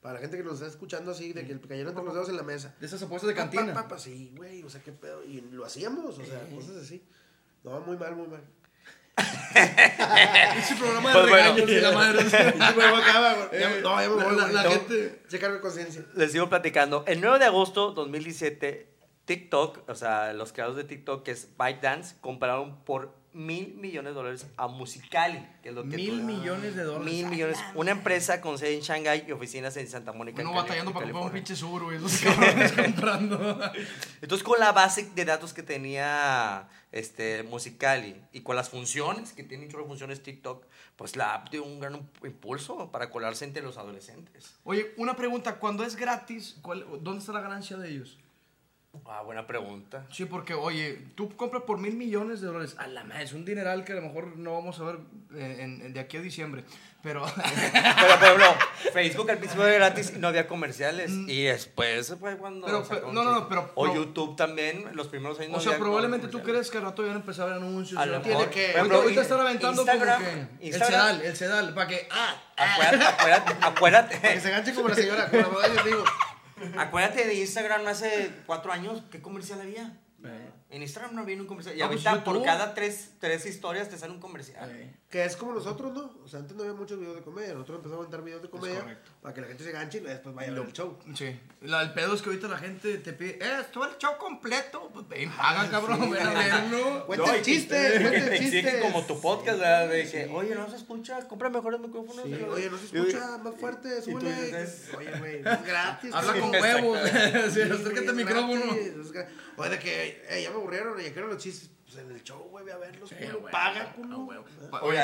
Para la gente que nos está escuchando así, de que el picayelo entre los dedos en la mesa. De esas apuestas de cantina. pa, pa, sí, güey, o sea, qué pedo. Y lo hacíamos, o sea, cosas así. No, muy mal, muy mal. Ese programa de Pues bueno. regaños y la madre. Acaba, Eh, No, ya me voy, la- la Tengo- gente- Se cargo de conciencia. Les sigo platicando. El 9 de agosto 2017, TikTok, o sea, los creadores de TikTok, que es ByteDance, compraron por mil millones de dólares a Musicali, que es lo que Mil tú- millones de dólares. Mil millones. Una empresa con sede en Shanghai y oficinas en Santa Mónica. Cali- batallando para comprar un pinche sur, güey. Esos cabrones comprando. Entonces, con la base de datos que tenía este, Musicali y con las funciones que tiene muchas funciones TikTok, pues la app dio un gran impulso para colarse entre los adolescentes. Oye, una pregunta. Cuando es gratis, ¿cuál- ¿dónde está la ganancia de ellos? Ah, buena pregunta. Sí, porque, oye, tú compras por mil millones de dólares. A la madre, es un dineral que a lo mejor no vamos a ver eh, en- en- de aquí a diciembre. Pero, Pero, por ejemplo, Facebook al principio era gratis y no había comerciales. Y después fue cuando. Pero, pero, no, no, no, pero- O pero- YouTube también, los primeros años. no o sea, había probablemente tú crees que al rato ya empezar a ver anuncios. A lo no- mejor. que- ejemplo, ahorita están aventando Instagram, como que el Instagram- sedal, el sedal, para que, ah, Acuérdate, acuérdate, acuérdate, Para que se ganche como la señora, como la mi amigo. Acuérdate de Instagram hace cuatro años, ¿qué comercial había? Eh. En Instagram no había un comercial. Y No, pues ahorita por cada tres, tres historias te sale un comercial. Eh. Que es como nosotros, ¿no? O sea, antes no había muchos videos de comedia. Nosotros empezamos a aventar videos de comedia para que la gente se ganche y después vaya a ver el show. Sí. La- el pedo es que ahorita la gente te pide, eh, esto el show completo. Pues ven, paga, cabrón, ven a verlo. Cuenta el y- chiste, y- cuenta el y- chiste. y- como tu podcast, ¿verdad? De que, oye, no se escucha, compra mejores micrófonos. Sí, Y oye, no se y- escucha más fuerte, súbele. Oye, güey, es gratis. Habla con huevos. sí, Sí, acércate al micrófono. gratis, es gra- Oye, de que, eh, ya me aburrieron, ya quiero los chistes. Pues en el show, güey, ve a verlos. Sí, culo, güey, paga, culo. Oye,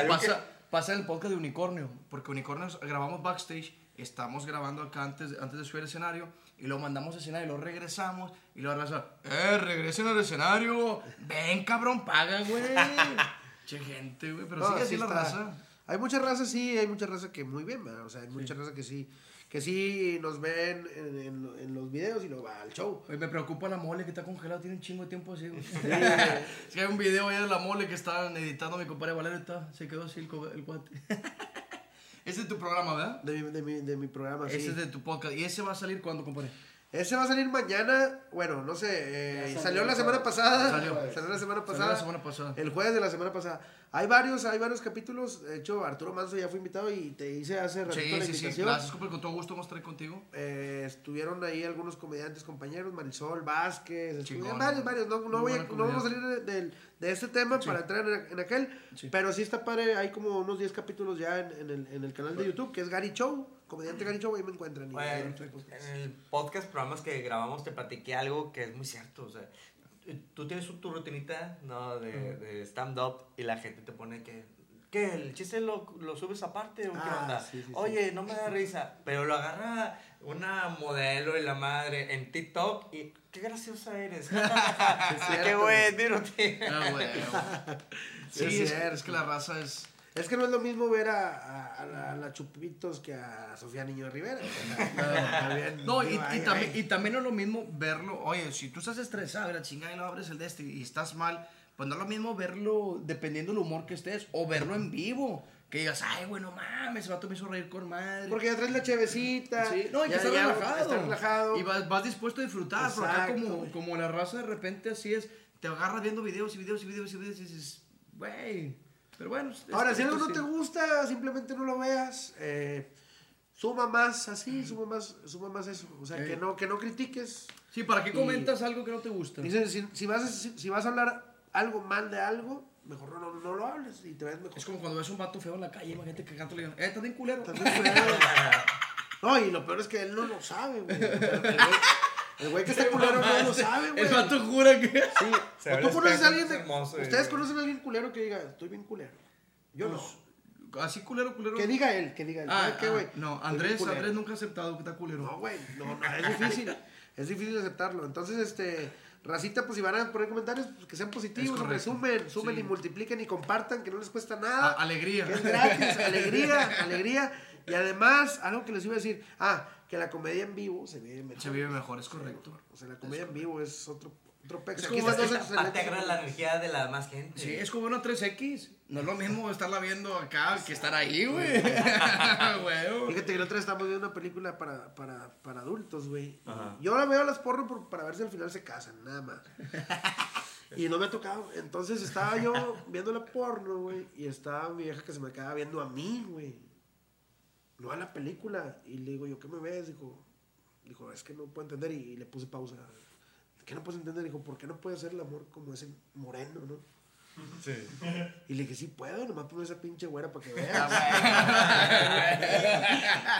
pasa, el podcast de Unicornio, porque Unicornio grabamos backstage, estamos grabando acá antes, antes de subir al escenario, y lo mandamos al escenario, y lo regresamos, y lo raza, eh, regresen al escenario, ven cabrón, paga, güey. che gente, güey, pero No, sigue sí así la raza. Hay mucha raza, sí, hay mucha raza que muy bien. O sea, hay mucha raza que sí, que sí nos ven en, en- en los videos y luego va al show. Oye, me preocupa la mole que está congelado, tiene un chingo de tiempo así, güey. hay un video ahí de la mole que estaban editando mi compadre Valerio, está, se quedó así el, el cuate. ese es tu programa, ¿verdad? De mi, de mi, de mi programa, sí. Ese es de tu podcast. ¿Y ese va a salir cuándo, compadre? Ese va a salir mañana, bueno, no sé, eh, salió, salió, la semana pasada. Salió. Salió la semana Salió pasada. la semana pasada. El jueves de la semana pasada. Hay varios, hay varios capítulos. De hecho, Arturo Manso ya fue invitado y te hice hace ratito Sí, la sí, sí. Gracias, compa, con todo gusto vamos a estar contigo. Eh, estuvieron ahí algunos comediantes compañeros, Marisol Vázquez, Chingón. varios, varios. No, voy a- no vamos a salir de, de este tema para entrar en, en aquel, Sí. pero sí está padre. Hay como unos 10 capítulos ya en, en el, en el canal de YouTube, que es Gary Show, comediante Gary Show, ahí me encuentran. y Bueno, pues. en el podcast, programas que grabamos, te platiqué algo que es muy cierto. O sea, tú tienes tu rutinita ¿no? de, de stand-up y la gente te pone que. ¿Qué? ¿El chiste lo, lo subes aparte o qué Ah, onda? sí, sí, sí. Oye, no me da risa. Pero lo agarra una modelo y la madre en TikTok y. ¡Qué graciosa eres! ¡Qué buen tiro, Ah, güey. Sí, es que la raza es. Es que no es lo mismo ver a, a, a la, a la Chupitos que a Sofía Niño de Rivera. No, y, también, y también no es lo mismo verlo. Oye, si tú estás estresado, la chingada y no abres el de este y estás mal, pues no es lo mismo verlo dependiendo del humor que estés o verlo en vivo. Que digas, ay, bueno, mames, ese vato me hizo reír con madre. Porque ya traes la chevecita. Sí, no, y que ya relajado. Estás relajado. Y vas, vas dispuesto a disfrutar. Pero acá Exacto, como, como la raza de repente así es, te agarras viendo videos y videos y videos y videos y dices, güey. Pero bueno. Ahora, si algo no te gusta, simplemente no lo veas. eh, suma más así, suma más, suma más eso. O sea, que no, que no critiques. Sí, ¿para qué Y- comentas algo que no te gusta? Dice, si, si vas a, si, si vas a hablar algo mal de algo, mejor no, no, no lo hables y te ves mejor. Es como cuando ves un vato feo en la calle, imagínate que canta le digan, eh, estás bien culero. Estás bien culero. No, y lo peor es que él no lo sabe, güey. El güey- que está culero no lo sabe, güey. El vato jura que. Sí. Se O tú conoces a alguien. de- hermoso, Ustedes conocen a alguien culero que diga, estoy bien culero. Yo no. Así culero, culero. Que diga él, que diga él. Ah, ¿Sabes qué, ah, güey? no, Estoy Andrés. Andrés nunca ha aceptado que está culero. No, güey, no, no, es difícil. es difícil aceptarlo. Entonces, este, racita, pues si van a poner comentarios, pues que sean positivos, correcto. sumen, sumen Sí. y multipliquen y compartan, que no les cuesta A- nada. alegría. Que es gratis, alegría, alegría. Y además, algo que les iba a decir, ah, que la comedia en vivo se vive mejor. Se vive mejor, es correcto. O sea, la comedia en vivo es otro, otro pex. Es Aquí como- están dos es- excelentes Integra la energía de la más gente. Sí, es como una 3X. No es lo mismo estarla viendo acá que estar ahí, güey. Fíjate que la otra vez estábamos viendo una película para, para, para adultos, güey. Yo la veo a las porno por- para ver si al final se casan, nada más. Y no me ha tocado. Entonces estaba yo viendo la porno, güey. Y estaba mi vieja que se me acaba viendo a mí, güey. No a la película. Y le digo, ¿yo qué me ves? Dijo, dijo es que no puedo entender. Y, y le puse pausa. ¿Qué no puedes entender? Dijo, ¿por qué no puede hacer el amor como ese moreno, no? Sí. Y le dije, sí puedo, nomás ponme esa pinche güera para que Ah,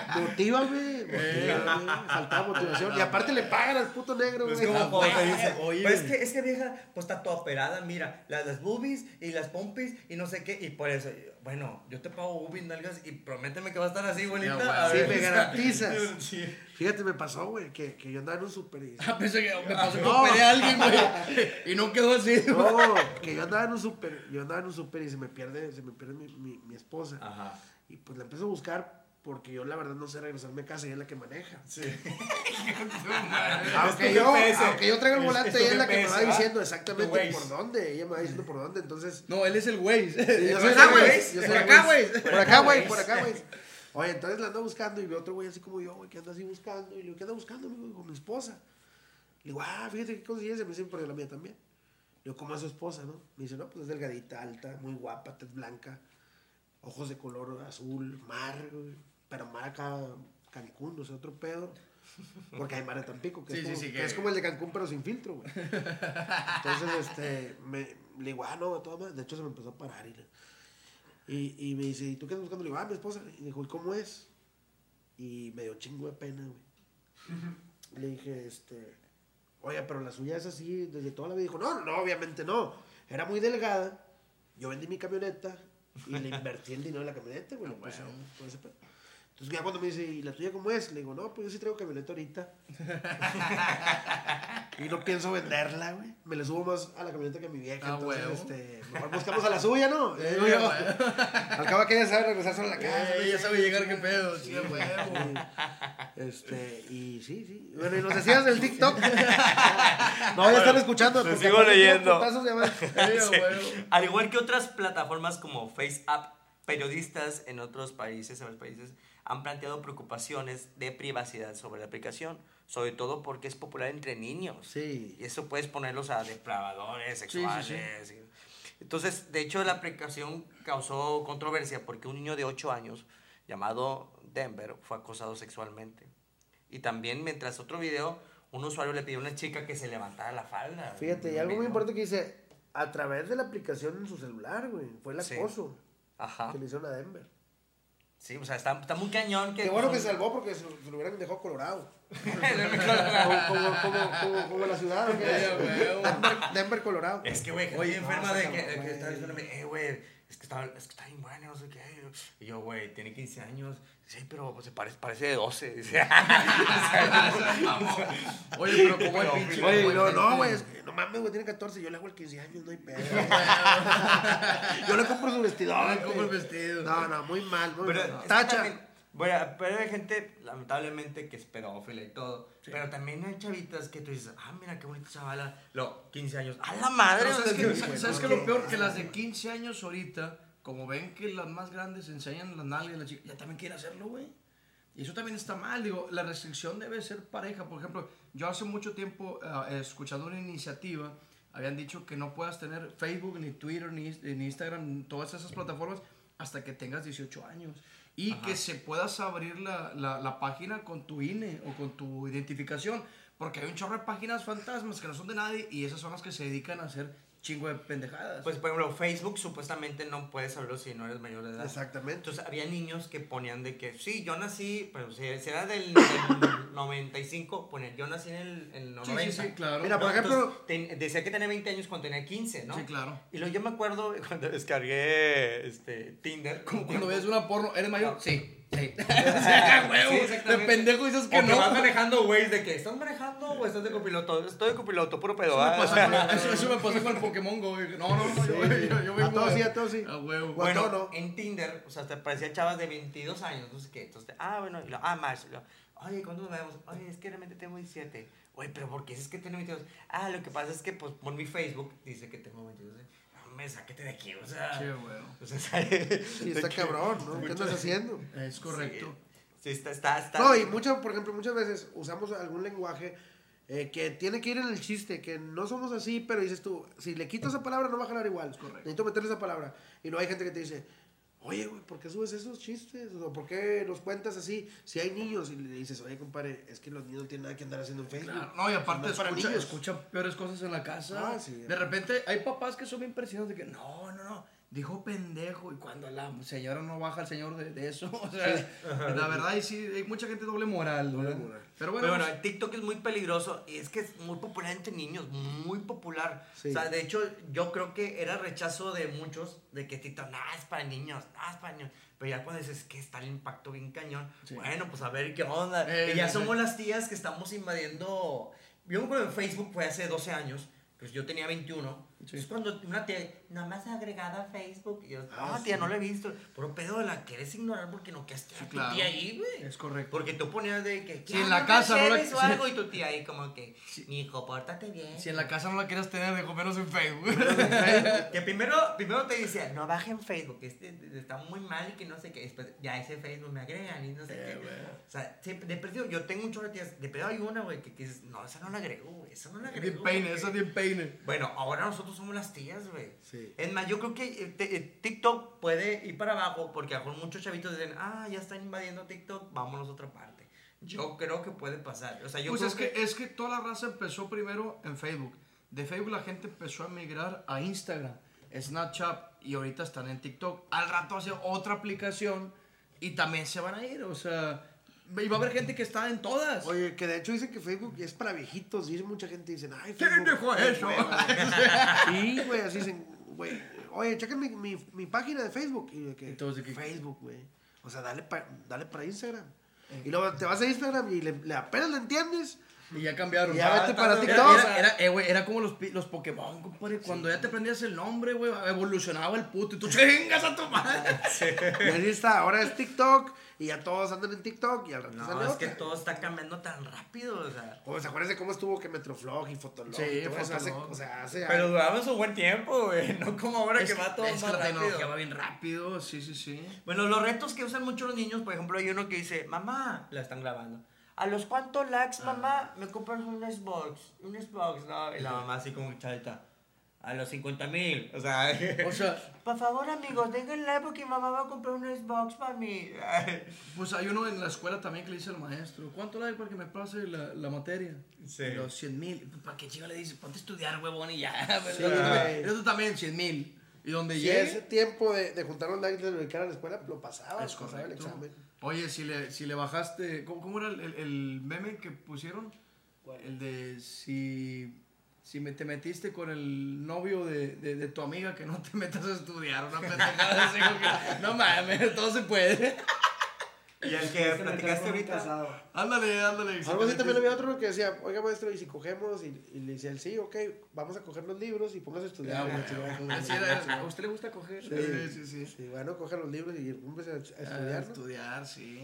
veas. Motívame, motívame. Faltaba motivación. Y aparte le pagan al puto negro, Es güey. pues es que, es que vieja, pues está toda operada, mira, las, las boobies y las pompis y no sé qué, y por eso, bueno, yo te pago boobies, nalgas, y prométeme que va a estar así, bonita. Sí, me garantizas. Sí. Fíjate, me pasó, güey, que, que yo andaba en un súper y... Ah, pensé que me pasó que No. operé a alguien, güey. Y no quedó así. No, que yo andaba en un súper, yo andaba en un súper y se me pierde, se me pierde mi, mi, mi esposa. Ajá. Y pues la empiezo a buscar porque yo la verdad no sé regresarme a casa y ella es la que maneja. Sí. Aunque yo, aunque yo traiga el Es- volante, es tu ella es la que me va diciendo exactamente por dónde. Ella me va diciendo por dónde, entonces... No, él es el güey. Yo Por soy acá, el güey. güey, yo soy Por acá, güey. Por acá, güey, por acá, güey. Oye, entonces la ando buscando y veo otro güey así como yo, güey, que anda así buscando. Y le digo, ¿qué anda buscando? Me digo, con mi esposa. Le digo, ah, fíjate qué coincidencia. Me dice, pero la mía también. Le digo, ¿cómo es su esposa, no? Me dice, no, pues es delgadita, alta, muy guapa, tez blanca, ojos de color azul, mar, güey. Pero mar acá, Cancún, o sea, otro pedo. Porque hay mar de Tampico, que, Sí, es, sí, como, sí, que que- es como el de Cancún, pero sin filtro, güey. Entonces, este, me, le digo, ah, no, todo. De hecho, se me empezó a parar y, y, y me dice, ¿y tú qué andas buscando? Le digo, ah, mi esposa. Y dijo, ¿y cómo es? Y me dio chingo de pena, güey. Le dije, este, oye, pero la suya es así desde toda la vida. Dijo, no, no, no, obviamente no. Era muy delgada. Yo vendí mi camioneta y le invertí el dinero en la camioneta, güey. ese pedo. Entonces ya cuando me dice, ¿y la tuya cómo es? Le digo, no, pues yo sí traigo camioneta ahorita. y no pienso venderla, güey. Me le subo más a la camioneta que a mi vieja. Ah, entonces, huevo. este, mejor buscamos a la suya, ¿no? Eh, Digo yo. güey. Al cabo que ella sabe regresar sola a la casa. Eh, ya sabe llegar qué pedo. Sí, güey. Este, y sí, sí. Bueno, y nos decías del TikTok. no, ya están escuchando. te sigo leyendo. Sí. Al igual que otras plataformas como FaceApp, periodistas en otros países, en los países, han planteado preocupaciones de privacidad sobre la aplicación, sobre todo porque es popular entre niños. Sí. Y eso puedes ponerlos a depravadores sí, sí. sexuales. y- Entonces, de hecho, la aplicación causó controversia porque un niño de 8 años llamado Denver fue acosado sexualmente. Y también, mientras otro video, un usuario le pidió a una chica que se levantara la falda. Fíjate, y algo muy importante que dice, a través de la aplicación en su celular, güey. Fue el Sí. acoso Ajá. que le hicieron a Denver. Sí, o sea, está, está muy cañón que... Qué bueno que se salvó porque se, lo- se lo hubieran dejado colorado. Como, como, como, como, como la ciudad, ¿o qué? Denver, Denver, Colorado. Es que, güey, Oye, enferma de que, de que estaba diciéndome, eh, güey, es que está, es que está bien bueno, no sé qué. Y yo, güey, tiene 15 años. Sí, pero pues, se parece, parece de 12. Dice, Oye, pero como el pinche. Oye, no, no, güey, es que no mames, güey, tiene 14, yo le hago el 15 años, no hay pedo. yo le compro su vestidor. Le compro el vestido. No, no, muy mal, muy pero, mal. Tacha. Bueno, pero hay gente, lamentablemente, que es pedófila y todo. Pero también hay chavitas que tú dices, ah, mira qué bonita chavala. Lo, 15 años. ¡A la madre! Pero o sea, ¿sabes es qué, que- sa- ¿sabes qué lo peor? Que las de 15 años ahorita, como ven que las más grandes enseñan las nalgas, la chica, ya también quieren hacerlo, güey. Y eso también está mal, digo, la restricción debe ser pareja. Por ejemplo, yo hace mucho tiempo, ah, escuchando una iniciativa, habían dicho que no puedas tener Facebook, ni Twitter, ni, ni Instagram, todas esas plataformas, hasta que tengas 18 años. Y que se puedas abrir la, la, la página con tu INE o con tu identificación. Porque hay un chorro de páginas fantasmas que no son de nadie y esas son las que se dedican a hacer chingo de pendejadas. Pues, por ejemplo, Facebook supuestamente no puedes abrirlo si no eres mayor de edad. Exactamente. Entonces había niños que ponían de que, sí, yo nací, pero si, si era del, del 95, ponían, yo nací en el, el sí, 90. sí, sí, claro. Mira, por ejemplo- entonces, ten- decía que tenía 20 años cuando tenía 15, ¿no? Sí, claro. Y luego yo me acuerdo cuando descargué este, Tinder. Como cuando ves una porno, ¿eres mayor? No. Sí, sí. o sea, huevo, Sí, de pendejo dices que O que no. vas manejando, güey, de que estás manejando o estás de copiloto. Estoy de copiloto, puro pedo. Eso me ¿ah? con- Eso, eso me pasó con el Pokémon Go. güey. No, no, no, yo, yo, yo A todos sí, a todos sí. A huevo. Bueno, no. en Tinder, o sea, te parecía chavas de 22 años, no sé qué. Entonces, ah, bueno, y lo, ah, y lo, oye, ¿cuándo nos vemos? Oye, es que realmente tengo 17. Oye, pero ¿por qué es que tengo 22? Ah, lo que pasa es que, pues, por mi Facebook dice que tengo 22. No, me sáquete de aquí, o sea. Sí, huevo. O sea, Sí, está cabrón, ¿no? ¿Qué andas haciendo? Es correcto. Sí, está, está, está. No, y muchas, por ejemplo, muchas veces usamos algún lenguaje eh, que tiene que ir en el chiste, que no somos así, pero dices tú, si le quito esa palabra no va a jalar igual. correcto. Necesito meterle esa palabra. Y luego hay gente que te dice, oye, güey, ¿por qué subes esos chistes? O ¿por qué los cuentas así? Si hay niños y le dices, oye, compadre, es que los niños no tienen nada que andar haciendo en Facebook. Claro, no, y aparte para escucha, niños. escucha peores cosas en la casa. Ah, sí. De repente hay papás que son bien presionados de que no, no, no, dijo pendejo. Y cuando la señora no baja al señor de, de eso. O sea, la verdad, y sí, hay mucha gente doble moral. Doble moral. Pero bueno, Pero bueno, pues, el TikTok es muy peligroso y es que es muy popular entre niños, muy popular. Sí. O sea, de hecho, yo creo que era rechazo de muchos de que TikTok, nada, es para niños, nada, es para niños. Pero ya cuando dices que está el impacto bien cañón, Sí. bueno, pues a ver qué onda. Eh, y ya sí, somos las tías que estamos invadiendo. Yo me acuerdo en Facebook, fue hace 12 años, pues yo tenía 21. Sí. Es cuando una tía, nada más agregada a Facebook. Y yo, Ah, tía, sí. no la he visto. Pero pedo la quieres ignorar porque no quedaste Sí, a tu claro. tía ahí, güey. es correcto. Porque tú ponías de que. Si en la casa no la- o algo y tu tía ahí como que. Mi hijo, pórtate bien. Si en la casa no la quieres tener, dejo menos en Facebook. Que primero, primero te decía, no bajen Facebook, este está muy mal y que no sé qué. Después, ya ese Facebook me agregan y no sé Eh, qué. güey. O sea, de perdido, yo tengo un chorro de tías. De pedo hay una, güey, que, que dices, no, esa no la agrego, güey. Esa no la agrego. Bien peine, porque-". eso es bien peine. Bueno, ahora nosotros somos las tías, güey. Sí. Es más, yo creo que eh, eh, TikTok puede ir para abajo porque a muchos chavitos dicen, ah, ya están invadiendo TikTok, vámonos a otra parte. Yo creo que puede pasar. O sea, yo Pues creo es que, es que toda la raza empezó primero en Facebook. De Facebook la gente empezó a migrar a Instagram, Snapchat y ahorita están en TikTok. Al rato hace otra aplicación y también se van a ir. O sea, y va a haber gente que está en todas. Oye, que de hecho dicen que Facebook es para viejitos. Dice mucha gente, dicen, ay, ¿Quién Facebook. dijo qué eso? hueva". Sí, güey, así dicen, güey. Oye, chequen mi, mi, mi página de Facebook. Y de que, Entonces, ¿de qué? Facebook, güey. O sea, dale, pa- dale para Instagram. Y luego te vas a Instagram y le, le apenas le entiendes. Y ya cambiaron. Y ya vete para Era, TikTok. era, era, eh, güey, era como los, los Pokémon, compadre. Cuando ya te aprendías el nombre, güey, evolucionaba el puto. Y tú chingas a tu madre. Y así está, ahora es TikTok. Y ya todos andan en TikTok. Y al rato No, sale es otra. que todo está cambiando tan rápido, o sea. O sea, acuérdense cómo estuvo que Metroflog y Fotolog. Sí, y todo eso hace, Fotolog. o sea, hace Pero duramos un buen tiempo, güey. No como ahora Es que va todo es que más la tecnología rápido. va bien rápido, sí, sí, sí. Bueno, los retos que usan mucho los niños, por ejemplo, hay uno que dice, mamá, la están grabando. ¿A los cuántos likes, mamá, me compras un Xbox? Un Xbox, ¿no? Y la mamá así como chavita. a los 50 mil. O sea, O sea, por favor, amigos, denle like porque mi mamá va a comprar un Xbox para mí. pues hay uno en la escuela también que le dice al maestro, ¿cuánto doy para que me pase la, la materia? Sí. Los 100 mil. ¿Para qué chico le dice? Ponte a estudiar, huevón, y ya. Sí, ¿verdad? güey. Eso también, 100 mil. Y donde Si llegue... ese tiempo de, de juntar los likes de dedicar a la escuela, lo pasaba, Es el examen. Oye, si le, si le bajaste. ¿Cómo, cómo era el, el- el meme que pusieron? El de si. Si me, te metiste con el novio de, de, de tu amiga, que no te metas a estudiar. Una pendejada así que, No mames, todo se puede. Y el que Este platicaste ahorita. Ándale, ándale. Algo así también había otro que decía, oiga maestro, y si cogemos, y, y le decía él, sí, ok, vamos a coger los libros y póngase a Ah, estudiar. chingada. así era, ¿A usted le gusta coger? Sí, sí, sí. Sí, bueno, coge los libros y póngase a, a A estudiar. ¿no? estudiar, sí.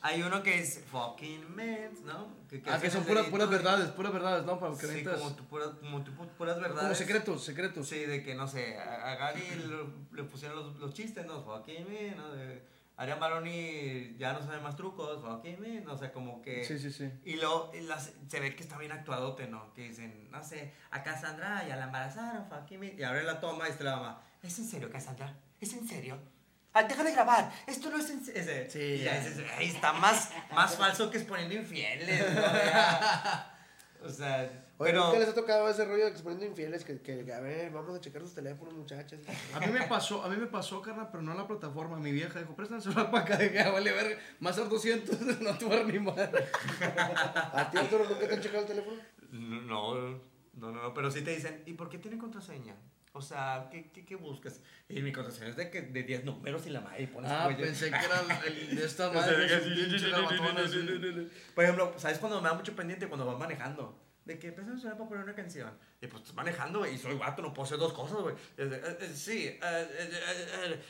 Hay uno que es fucking mens, ¿no? Que, Ah, que son puras, puras verdades, puras verdades, ¿no? Para que Sí, como, tu pura- como tu pu- puras verdades. como secretos, secretos. Sí, de que no sé, a, a Gary le, le pusieron los, los chistes, ¿no? Fucking me, ¿no? De, Arián Baroni ya no sabe más trucos, me, ¿no? O sea, como que. Sí, sí, sí. Y luego y las- se ve que está bien actuadote, ¿no? Que dicen, no sé, a Cassandra ya la embarazaron, fucking me. Y abre la toma y está la mamá. ¿Es en serio, Cassandra? ¿Es en serio? Ah, deja de grabar, esto no es en serio. Sí, ya dices, "Ay, está más, más falso que exponiendo infieles, ¿no? O sea, Oye, pero... ¿nunca les ha tocado ese rollo de exponiendo infieles? Que, que, a ver, vamos a checar sus teléfonos, muchachas. A mí me pasó, a mí me pasó, carnal, pero no en la plataforma. Mi vieja dijo, préstame el celular para acá, dije, "Ah, vale, ver, más al 200, no te voy a ni madre. ¿A ti, Arturo, nunca te han checado el teléfono? No, no, no, no, pero sí te dicen, ¿y por qué tiene contraseña? O sea, ¿qué, qué, qué buscas? Y mi contraseña es de, que, de 10 números y la madre y pones Ah, pensé que era el, de esta madre. Por ejemplo, ¿sabes cuando me da mucho pendiente? Cuando vas manejando. De que pensas para poner una canción. Y pues estás manejando, güey. Y soy guato, no puedo hacer dos cosas, güey. Es de, Sí.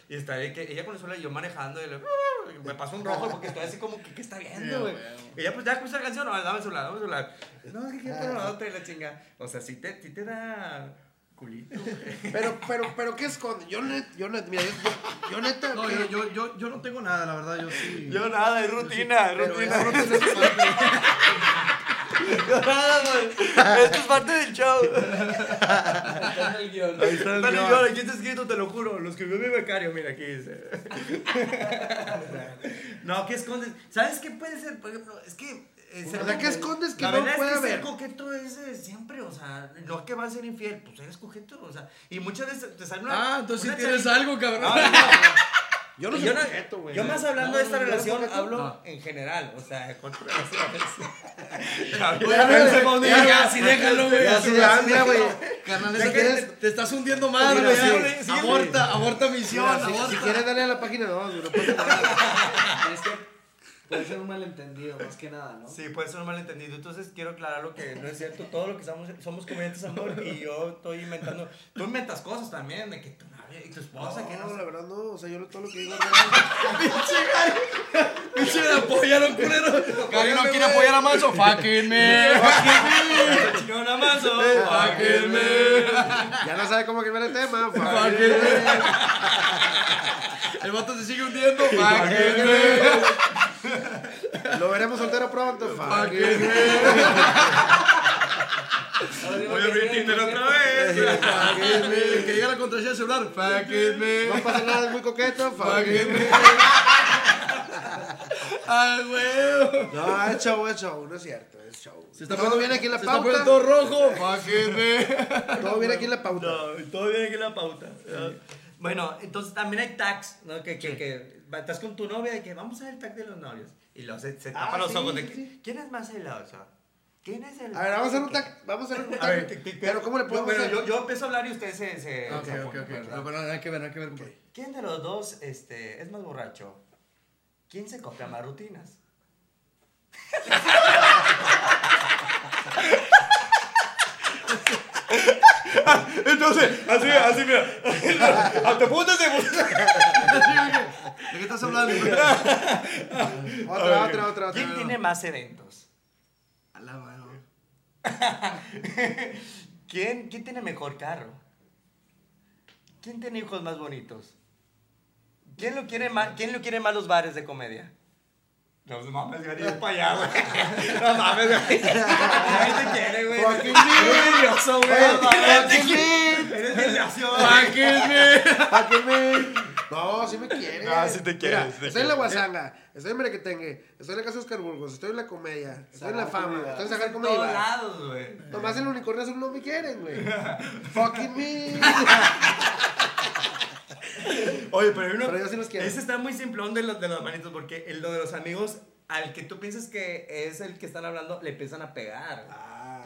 y está ahí que ella con el celular y yo manejando. Y le, y me pasa un rojo porque estoy así como que, ¿qué está viendo, güey? Y ya, pues ya escucha la canción. No, dame el celular, dame el celular. No, es que quiero poner la otra y la chinga. O sea, sí te, sí te da culito, güey. Pero, pero, pero, ¿qué esconde? Yo net, yo net, mira, yo, yo, yo neta. No, yo, yo, yo, yo no tengo nada, la verdad, yo sí. Yo nada, es rutina, rutina. parte. Yo nada, güey. Esto es parte del show. Está en el guion. Ahí está el guion. aquí está escrito, te lo juro. Lo escribió mi becario, mira, aquí dice. no, ¿qué escondes? ¿Sabes qué puede ser? Por ejemplo, es que. O sea, ¿qué escondes que la no puede es que haber? ser coqueto es eh, siempre, o sea, no que vas a ser infiel, pues eres coqueto, o sea, y muchas veces te sale una. Ah, entonces sí una tienes chavita- algo, cabrón. No, no, no. Yo no soy yo, no- coqueto, güey. yo más hablando No, de esta no relación, hablo No. en general, o sea, con relación. Ya, ya, sí, déjalo, güey. Ya, así, sí, así, anda, güey. déjalo. Carnal, eso que- te, te estás hundiendo más, güey. sí, sí, aborta, aborta misión, si, aborta. si quieres darle a la página 2, no pasa nada. Que puede ser un malentendido, más que nada, ¿no? Sí, puede ser un malentendido. Entonces quiero aclarar lo que no es cierto. Todo lo que somos, somos comediantes, amor. Y yo estoy inventando. Tú inventas cosas también, de que tu novia y tu esposa, que no No, sé. la verdad no, o sea, yo todo lo que digo es real. Pinche me apoyaron, culero. Cari no quiere apoyar a Manso. Fucking me. Chingón amazo. Fucking me. Ya no sabe cómo cambiar el tema. fuck. Fucking me. El vato se sigue hundiendo. Fucking me. Lo veremos soltero pronto. fuck. Me. Voy a abrir Tinder otra vez. Fucking me. Que diga la contraseña del celular. Fucking me. No pasa nada, es muy coqueto. fuck. Fucking me. Ah, güey. No, es show, es show, no es cierto, es show. Se está todo poniendo- viene aquí en la se está pauta. poniendo todo rojo. Me. Todo viene aquí en la pauta. No, todo viene aquí en la pauta. Bueno, entonces también hay tags, ¿no? Que, que, que estás con tu novia y que vamos a ver el tag de los novios. Y luego se, se tapa Ah, los sí, ojos de sí, que, sí. ¿quién es más celoso? ¿Quién es el A ver, vamos a hacer un tag. Vamos a hacer un A ver, tag. Pero, ¿cómo le yo- podemos bueno, hacer? yo, yo empiezo a hablar y ustedes se... se Ok, se ok, apoyan, ok. ¿verdad? No, pero no hay que ver, no hay que ver. ¿Quién de los dos este, es más borracho? ¿Quién se copia más rutinas? Entonces, así, así, mira. Hasta puntos de ¿De qué estás hablando? Otra, otra, otra, ¿Quién otra. tiene más eventos? A la mano. ¿Quién, ¿Quién tiene mejor carro? ¿Quién tiene hijos más bonitos? ¿Quién lo quiere más, ¿quién lo quiere más los bares de comedia? No mames, Gary, es para allá, güey. No mames, Gary. Nadie te quiere, güey. Fucking Eres envidioso, güey. No mames, fucking quiere- Eres. Sáquenme. No, sí me quieren. No, sí te quieren, Mira, te estoy en la Guasanga, estoy en Merequetengue, estoy en la casa de Oscar Burgos, estoy en la comedia, estoy en la fama, estoy en sacar En comedia. todos lados, güey. Nomás el unicornio azul no me quieren, güey. Fucking me. Oye, pero uno. Pero yo sí los quiero. Ese está muy simplón de los, de los manitos, porque el lo de los amigos, al que tú piensas que es el que están hablando, le empiezan a pegar.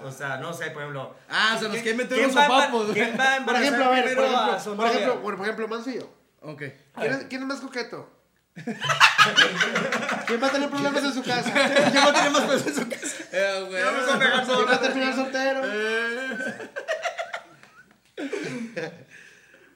O sea, no sé, por ejemplo. Ah, se nos ¿quién- quieren meter los güey. ¿Quién va a Por ejemplo, a ver, por a ejemplo, por ejemplo, por ejemplo, Manso y yo. Ok. ¿Quién es, quién es más coqueto? ¿Quién va a tener problemas en su casa? ¿Quién va a tener más pesos en su casa? Eh, güey. ¿Quién va a terminar soltero?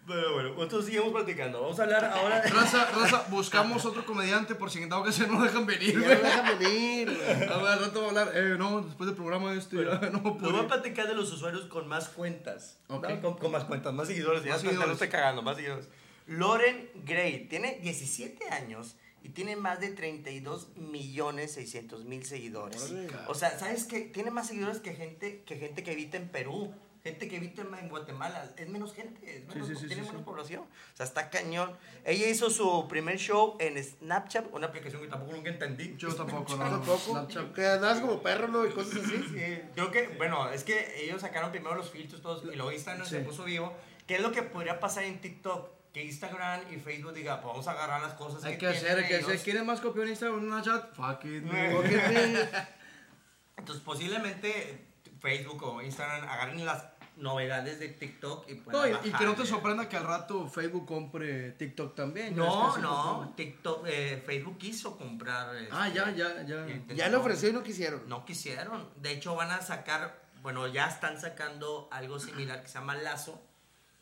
Pero bueno, nosotros seguimos platicando. Vamos a hablar ahora de. Raza, raza, buscamos otro comediante por si en dado que se no dejan venir, Ya güey. no dejan venir. A ver, al rato va a hablar. Eh, no, después del programa este, ya no Nos voy a platicar de los usuarios con más cuentas. Ok. ¿no? Con, con más cuentas, más seguidores. Ya Más lo seguidores. estoy cagando, más seguidores. Loren Gray tiene 17 años y tiene más de 32 millones 600 mil seguidores. O sea, ¿sabes qué? Tiene más seguidores que gente que, gente que habita en Perú. Gente que habita en en Guatemala. Es menos gente. Es menos, sí, sí, tiene sí, menos población. O sea, está cañón. Ella hizo su primer show en Snapchat, una aplicación que tampoco nunca entendí. Yo tampoco, no. tampoco. Snapchat. Que andabas como perro, ¿no? Y cosas así. Sí, creo que, bueno, es que ellos sacaron primero los filtros todos y luego Instagram se puso vivo. ¿Qué es lo que podría pasar en TikTok? Que Instagram y Facebook diga, pues vamos a agarrar las cosas Hay que que hacer, hay que hacer. ellos. ¿Quieren más copionista en una chat? Fuck it. Entonces, posiblemente Facebook o Instagram agarren las novedades de TikTok y No, y, y que no te sorprenda que al rato Facebook compre TikTok también. ya No, que no. TikTok, eh, Facebook quiso comprar. Ah, este, ya, ya, ya. intentó. Ya le ofreció y no quisieron. No quisieron. De hecho, van a sacar, bueno, ya están sacando algo similar que se llama Lazo.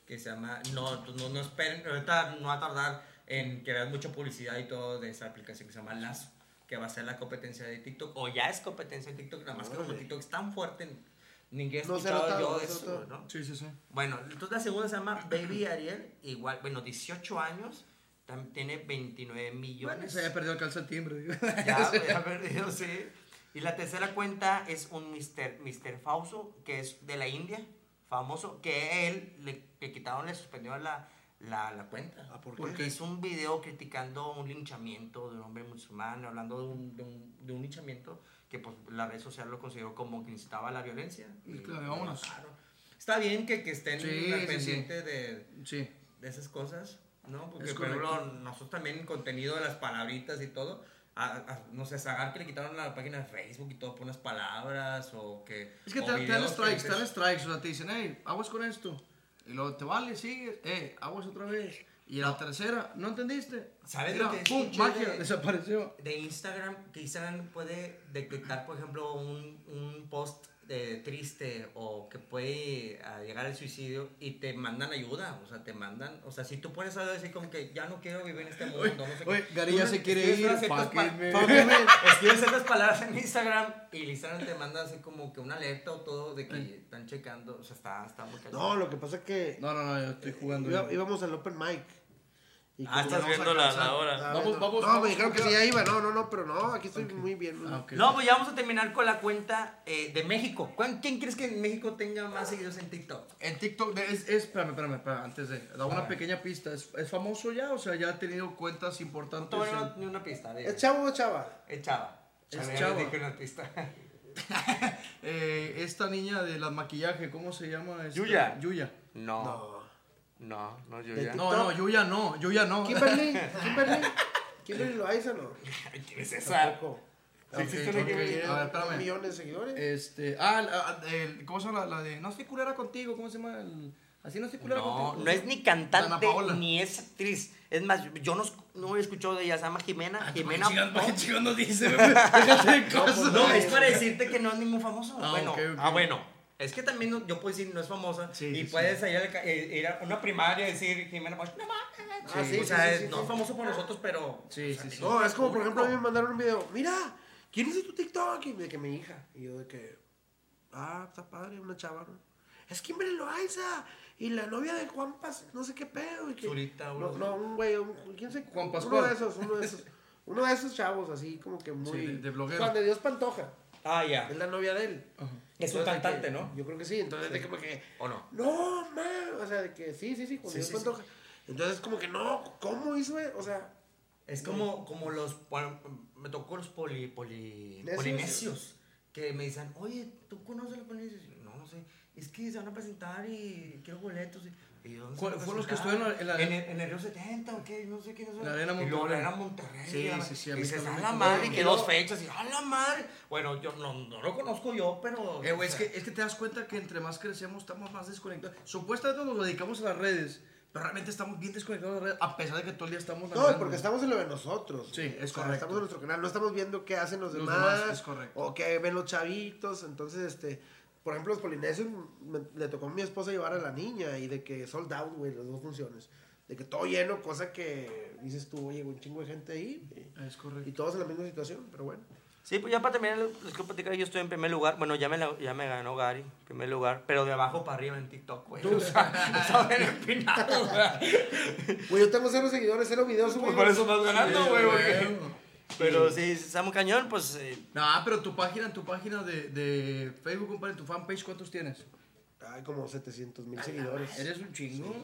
Que se llama, no, pues no, no esperen, ahorita no va a tardar en que veas mucha publicidad y todo de esa aplicación que se llama Lazo. Que va a ser la competencia de TikTok, o ya es competencia de TikTok, nada más que como. TikTok es tan fuerte, ni he No se escuchado nota, yo no de eso. ¿no? Sí, sí, sí. Bueno, entonces la segunda se llama Baby Ariel, igual, bueno, 18 años, tiene 29 millones. Bueno, se había perdido el calcetimbre. digo. Ya, ya perdido, sí. Y la tercera cuenta es un Mr. Mr. Fausto, que es de la India, famoso, que él le, le quitaron, le suspendieron la, la, la cuenta. Ah, ¿por qué? Porque hizo un video criticando un linchamiento de un hombre musulmán, hablando de un, de un, de un linchamiento que pues, la red social lo consideró como que incitaba a la violencia. Y claro, vámonos. mataron. Está bien que, que estén Sí, al sí, de, de esas cosas, ¿no? Porque, por ejemplo, nosotros también contenido de las palabritas y todo, a- a- no sé, Sagar que le quitaron la página de Facebook y todo por unas palabras o que... Es que te, te dan strikes, te dan strikes. O sea, te dicen, hey, aguas con esto. Y luego te vale, sigues. Eh, aguas otra vez. Y la tercera, ¿no entendiste? ¿Sabes Mira, lo que es ¡Pum! Magia, de- desapareció. de Instagram, que Instagram puede detectar, por ejemplo, un, un post eh, triste o que puede ah, llegar al suicidio y te mandan ayuda, o sea, te mandan, o sea, si tú pones algo así como que ya no quiero vivir en este mundo, Oye, no sé oye, qué. Gary ya se quiere escribes ir, pa-. Escribes ciertas palabras en Instagram y Instagram te manda así como que una alerta o todo de que están checando, o sea, está, está muy cañón. No, lo que pasa es que No, no, no, yo estoy jugando. íbamos al open mic. Y Ah, estás viendo la, la hora. Ah, Vamos, vamos, No, vamos, me dijeron que sí, ya iba. No, no, no, pero no, aquí estoy muy bien. Ah. No, pues ya vamos a terminar con la cuenta eh, de México. ¿Cuán- ¿Quién crees que en México tenga más seguidores en TikTok? En TikTok, es, es, espérame, espérame, espérame, antes de dar una pequeña pista. ¿Es, es famoso ya? O sea, ya ha tenido cuentas No importantes. en- dar ni una pista. de- ¿Es chavo o chava? Es chava. Es chava. dije una pista. Eh, esta niña de las maquillaje, ¿cómo se llama? Esta- Yuya. Yuya. No. No. No, no, yo ya. No, no, Yuya no, Yuya no. Kimberly, Kimberly. Kimberly Loaiza, ¿no? ¿Quién es esa? Tampoco. Sí existe una. Kimberly. A ver, espérame. millón de seguidores. Este, ah, la- ah, el- ¿cómo se llama la, la de No estoy culera contigo? ¿Cómo se llama? El, así no estoy culera No, contigo. no es ni Ana cantante Paola. ni es actriz. Es más, yo no, no he escuchado de ella. Se llama Jimena. Jimena. ¿Para qué chingón nos dice? güey? Déjate de cosas. No, es para decirte que no es ningún famoso. Ah, bueno, ok, ok. ah, bueno. Es que también no- yo puedo decir no es famosa Sí, y sí, puedes ir a, la- eh, ir a una primaria y decir Jimena Bosch, no mames. Ah, sí, o sí, sea, sí, es- sí, no sí. es famoso por nosotros, pero Sí, sí, sí. No, es como, por ejemplo, a mí me mandaron un video. Mira, ¿quién es tu TikTok? Y de que mi hija. Y yo de que, ah, está padre, una chava, ¿no? Es Kimberly Loaiza. Y la novia de Juan Pas, no sé qué pedo. Y que, Zurita, no, no, un güey, un, ¿quién se Juan Uno Pascual. de esos, uno de esos. Uno de esos chavos, así como que muy. de- de bloguero. Juan de Dios Pantoja. Ah, ya. Es la novia de él. Es un Entonces, cantante, que- ¿no? Yo creo que sí. Entonces, de como que. ¿O no? No, man. O sea, de que sí, sí, sí. Cuando Sí, yo sí, Entonces, como que no. ¿Cómo hizo? eh? O sea. Es como, como los, me tocó los poli, poli, polinesios, que me dicen, oye, ¿tú conoces a los polinesios? No, no sé, es que se van a presentar y quiero boletos. Y, y yo, ¿dónde se ¿Cuál- fueron los que estuvieron en la- En, el- en el Río 70 o qué, no sé qué. No sé. La Arena Y luego Monterrey. la Arena Monterrey. Sí, y la- sí, sí, a Y mí dices, también a la madre, Y que dos fechas, y a la madre. Bueno, yo no, no lo conozco yo, pero... Eh, güey, es que, es que te das cuenta que entre más crecemos estamos más desconectados. Supuestamente nos dedicamos a las redes, pero realmente estamos bien desconectados de las redes, a pesar de que todo el día estamos No, porque estamos en lo de nosotros. Sí, es O sea, correcto. Estamos en nuestro canal, no estamos viendo qué hacen los, Los demás, demás, es correcto. O qué ven los chavitos. Entonces, este, por ejemplo, los polinesios, me- le tocó a mi esposa llevar a la niña y de que sold out, güey, las dos funciones. De que todo lleno, cosa que dices tú, oye, güey, un chingo de gente ahí. Es Y, correcto. y todos en la misma situación, pero bueno. Sí, pues ya para terminar, les quiero platicar, yo estoy en primer lugar. Bueno, ya me, la- ya me ganó Gary, en primer lugar, pero de abajo para arriba en TikTok, güey. O sea, empinado, güey. Güey, yo tengo cero seguidores, cero videos. subo Pues por eso vas ganando, Sí, güey. güey. Pero sí, estamos cañón, pues... eh, No, pero tu página, tu página de, de Facebook, compadre, tu fanpage, ¿cuántos tienes? Hay como 700 mil seguidores. Eres un chingo.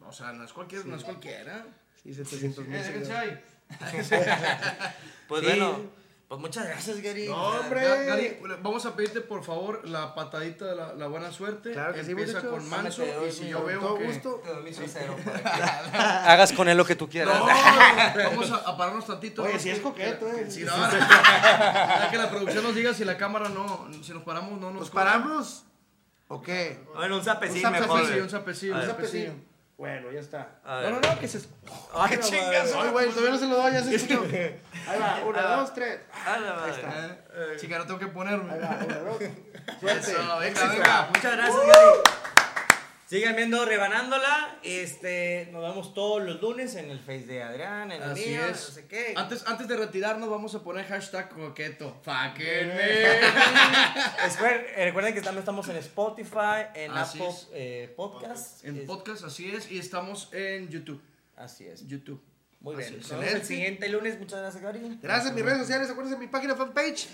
O sea, no es cualquiera, no es cualquiera. Sí, 700 mil Eh, seguidores. Pues Sí. bueno, pues muchas gracias, Gary. No, hombre. Ga- Gary, vamos a pedirte por favor la patadita de la, la buena suerte. Claro que sí, Empieza con Manso y si yo veo que... gusto. Te doy mi trasero para que hagas con él lo que tú No, quieras. vamos a, a pararnos tantito. Oye, ¿no? si es Que- coqueto, que- eh. Si no, ya que la producción nos diga si la cámara no, si nos paramos, no nos ¿Nos paramos? ¿O qué? Bueno, un zapecín Un mejor. Zapecillo, güey. un zapecillo, un zapecillo. Bueno, ya está. No, no, no, que se... Ay, chingas. Ay, güey, todavía no se lo doy, ya se escuchó. Ahí va, una, dos, tres. A la madre. Eh, Chica, no tengo que ponerme. Ahí va, una, dos. Suerte. Eso, venga, venga. Muchas gracias, Gary. Sigan viendo Rebanándola. Este, nos vemos todos los lunes en el Face de Adrián, en el Así mío, es. no sé qué. Antes, antes de retirarnos, vamos a poner hashtag coqueto. Fucking eh, Recuerden que también estamos en Spotify, en Así Apple eh, Podcasts. En Es- podcast, así es. Y estamos en YouTube. Así es. YouTube. Muy Así bien. Nos vemos el siguiente lunes. Muchas gracias, Gary. Gracias, mis redes sociales, acuérdense de mi página fanpage,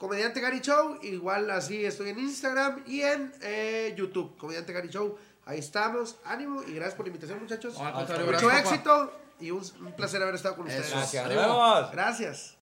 Comediante Gary Show, igual así estoy en Instagram y en eh, YouTube, Comediante Gary Show. Ahí estamos, ánimo y gracias por la invitación, muchachos. Mucho gracias, papá. éxito y un, un placer haber estado con ustedes. Eso. Gracias. Gracias.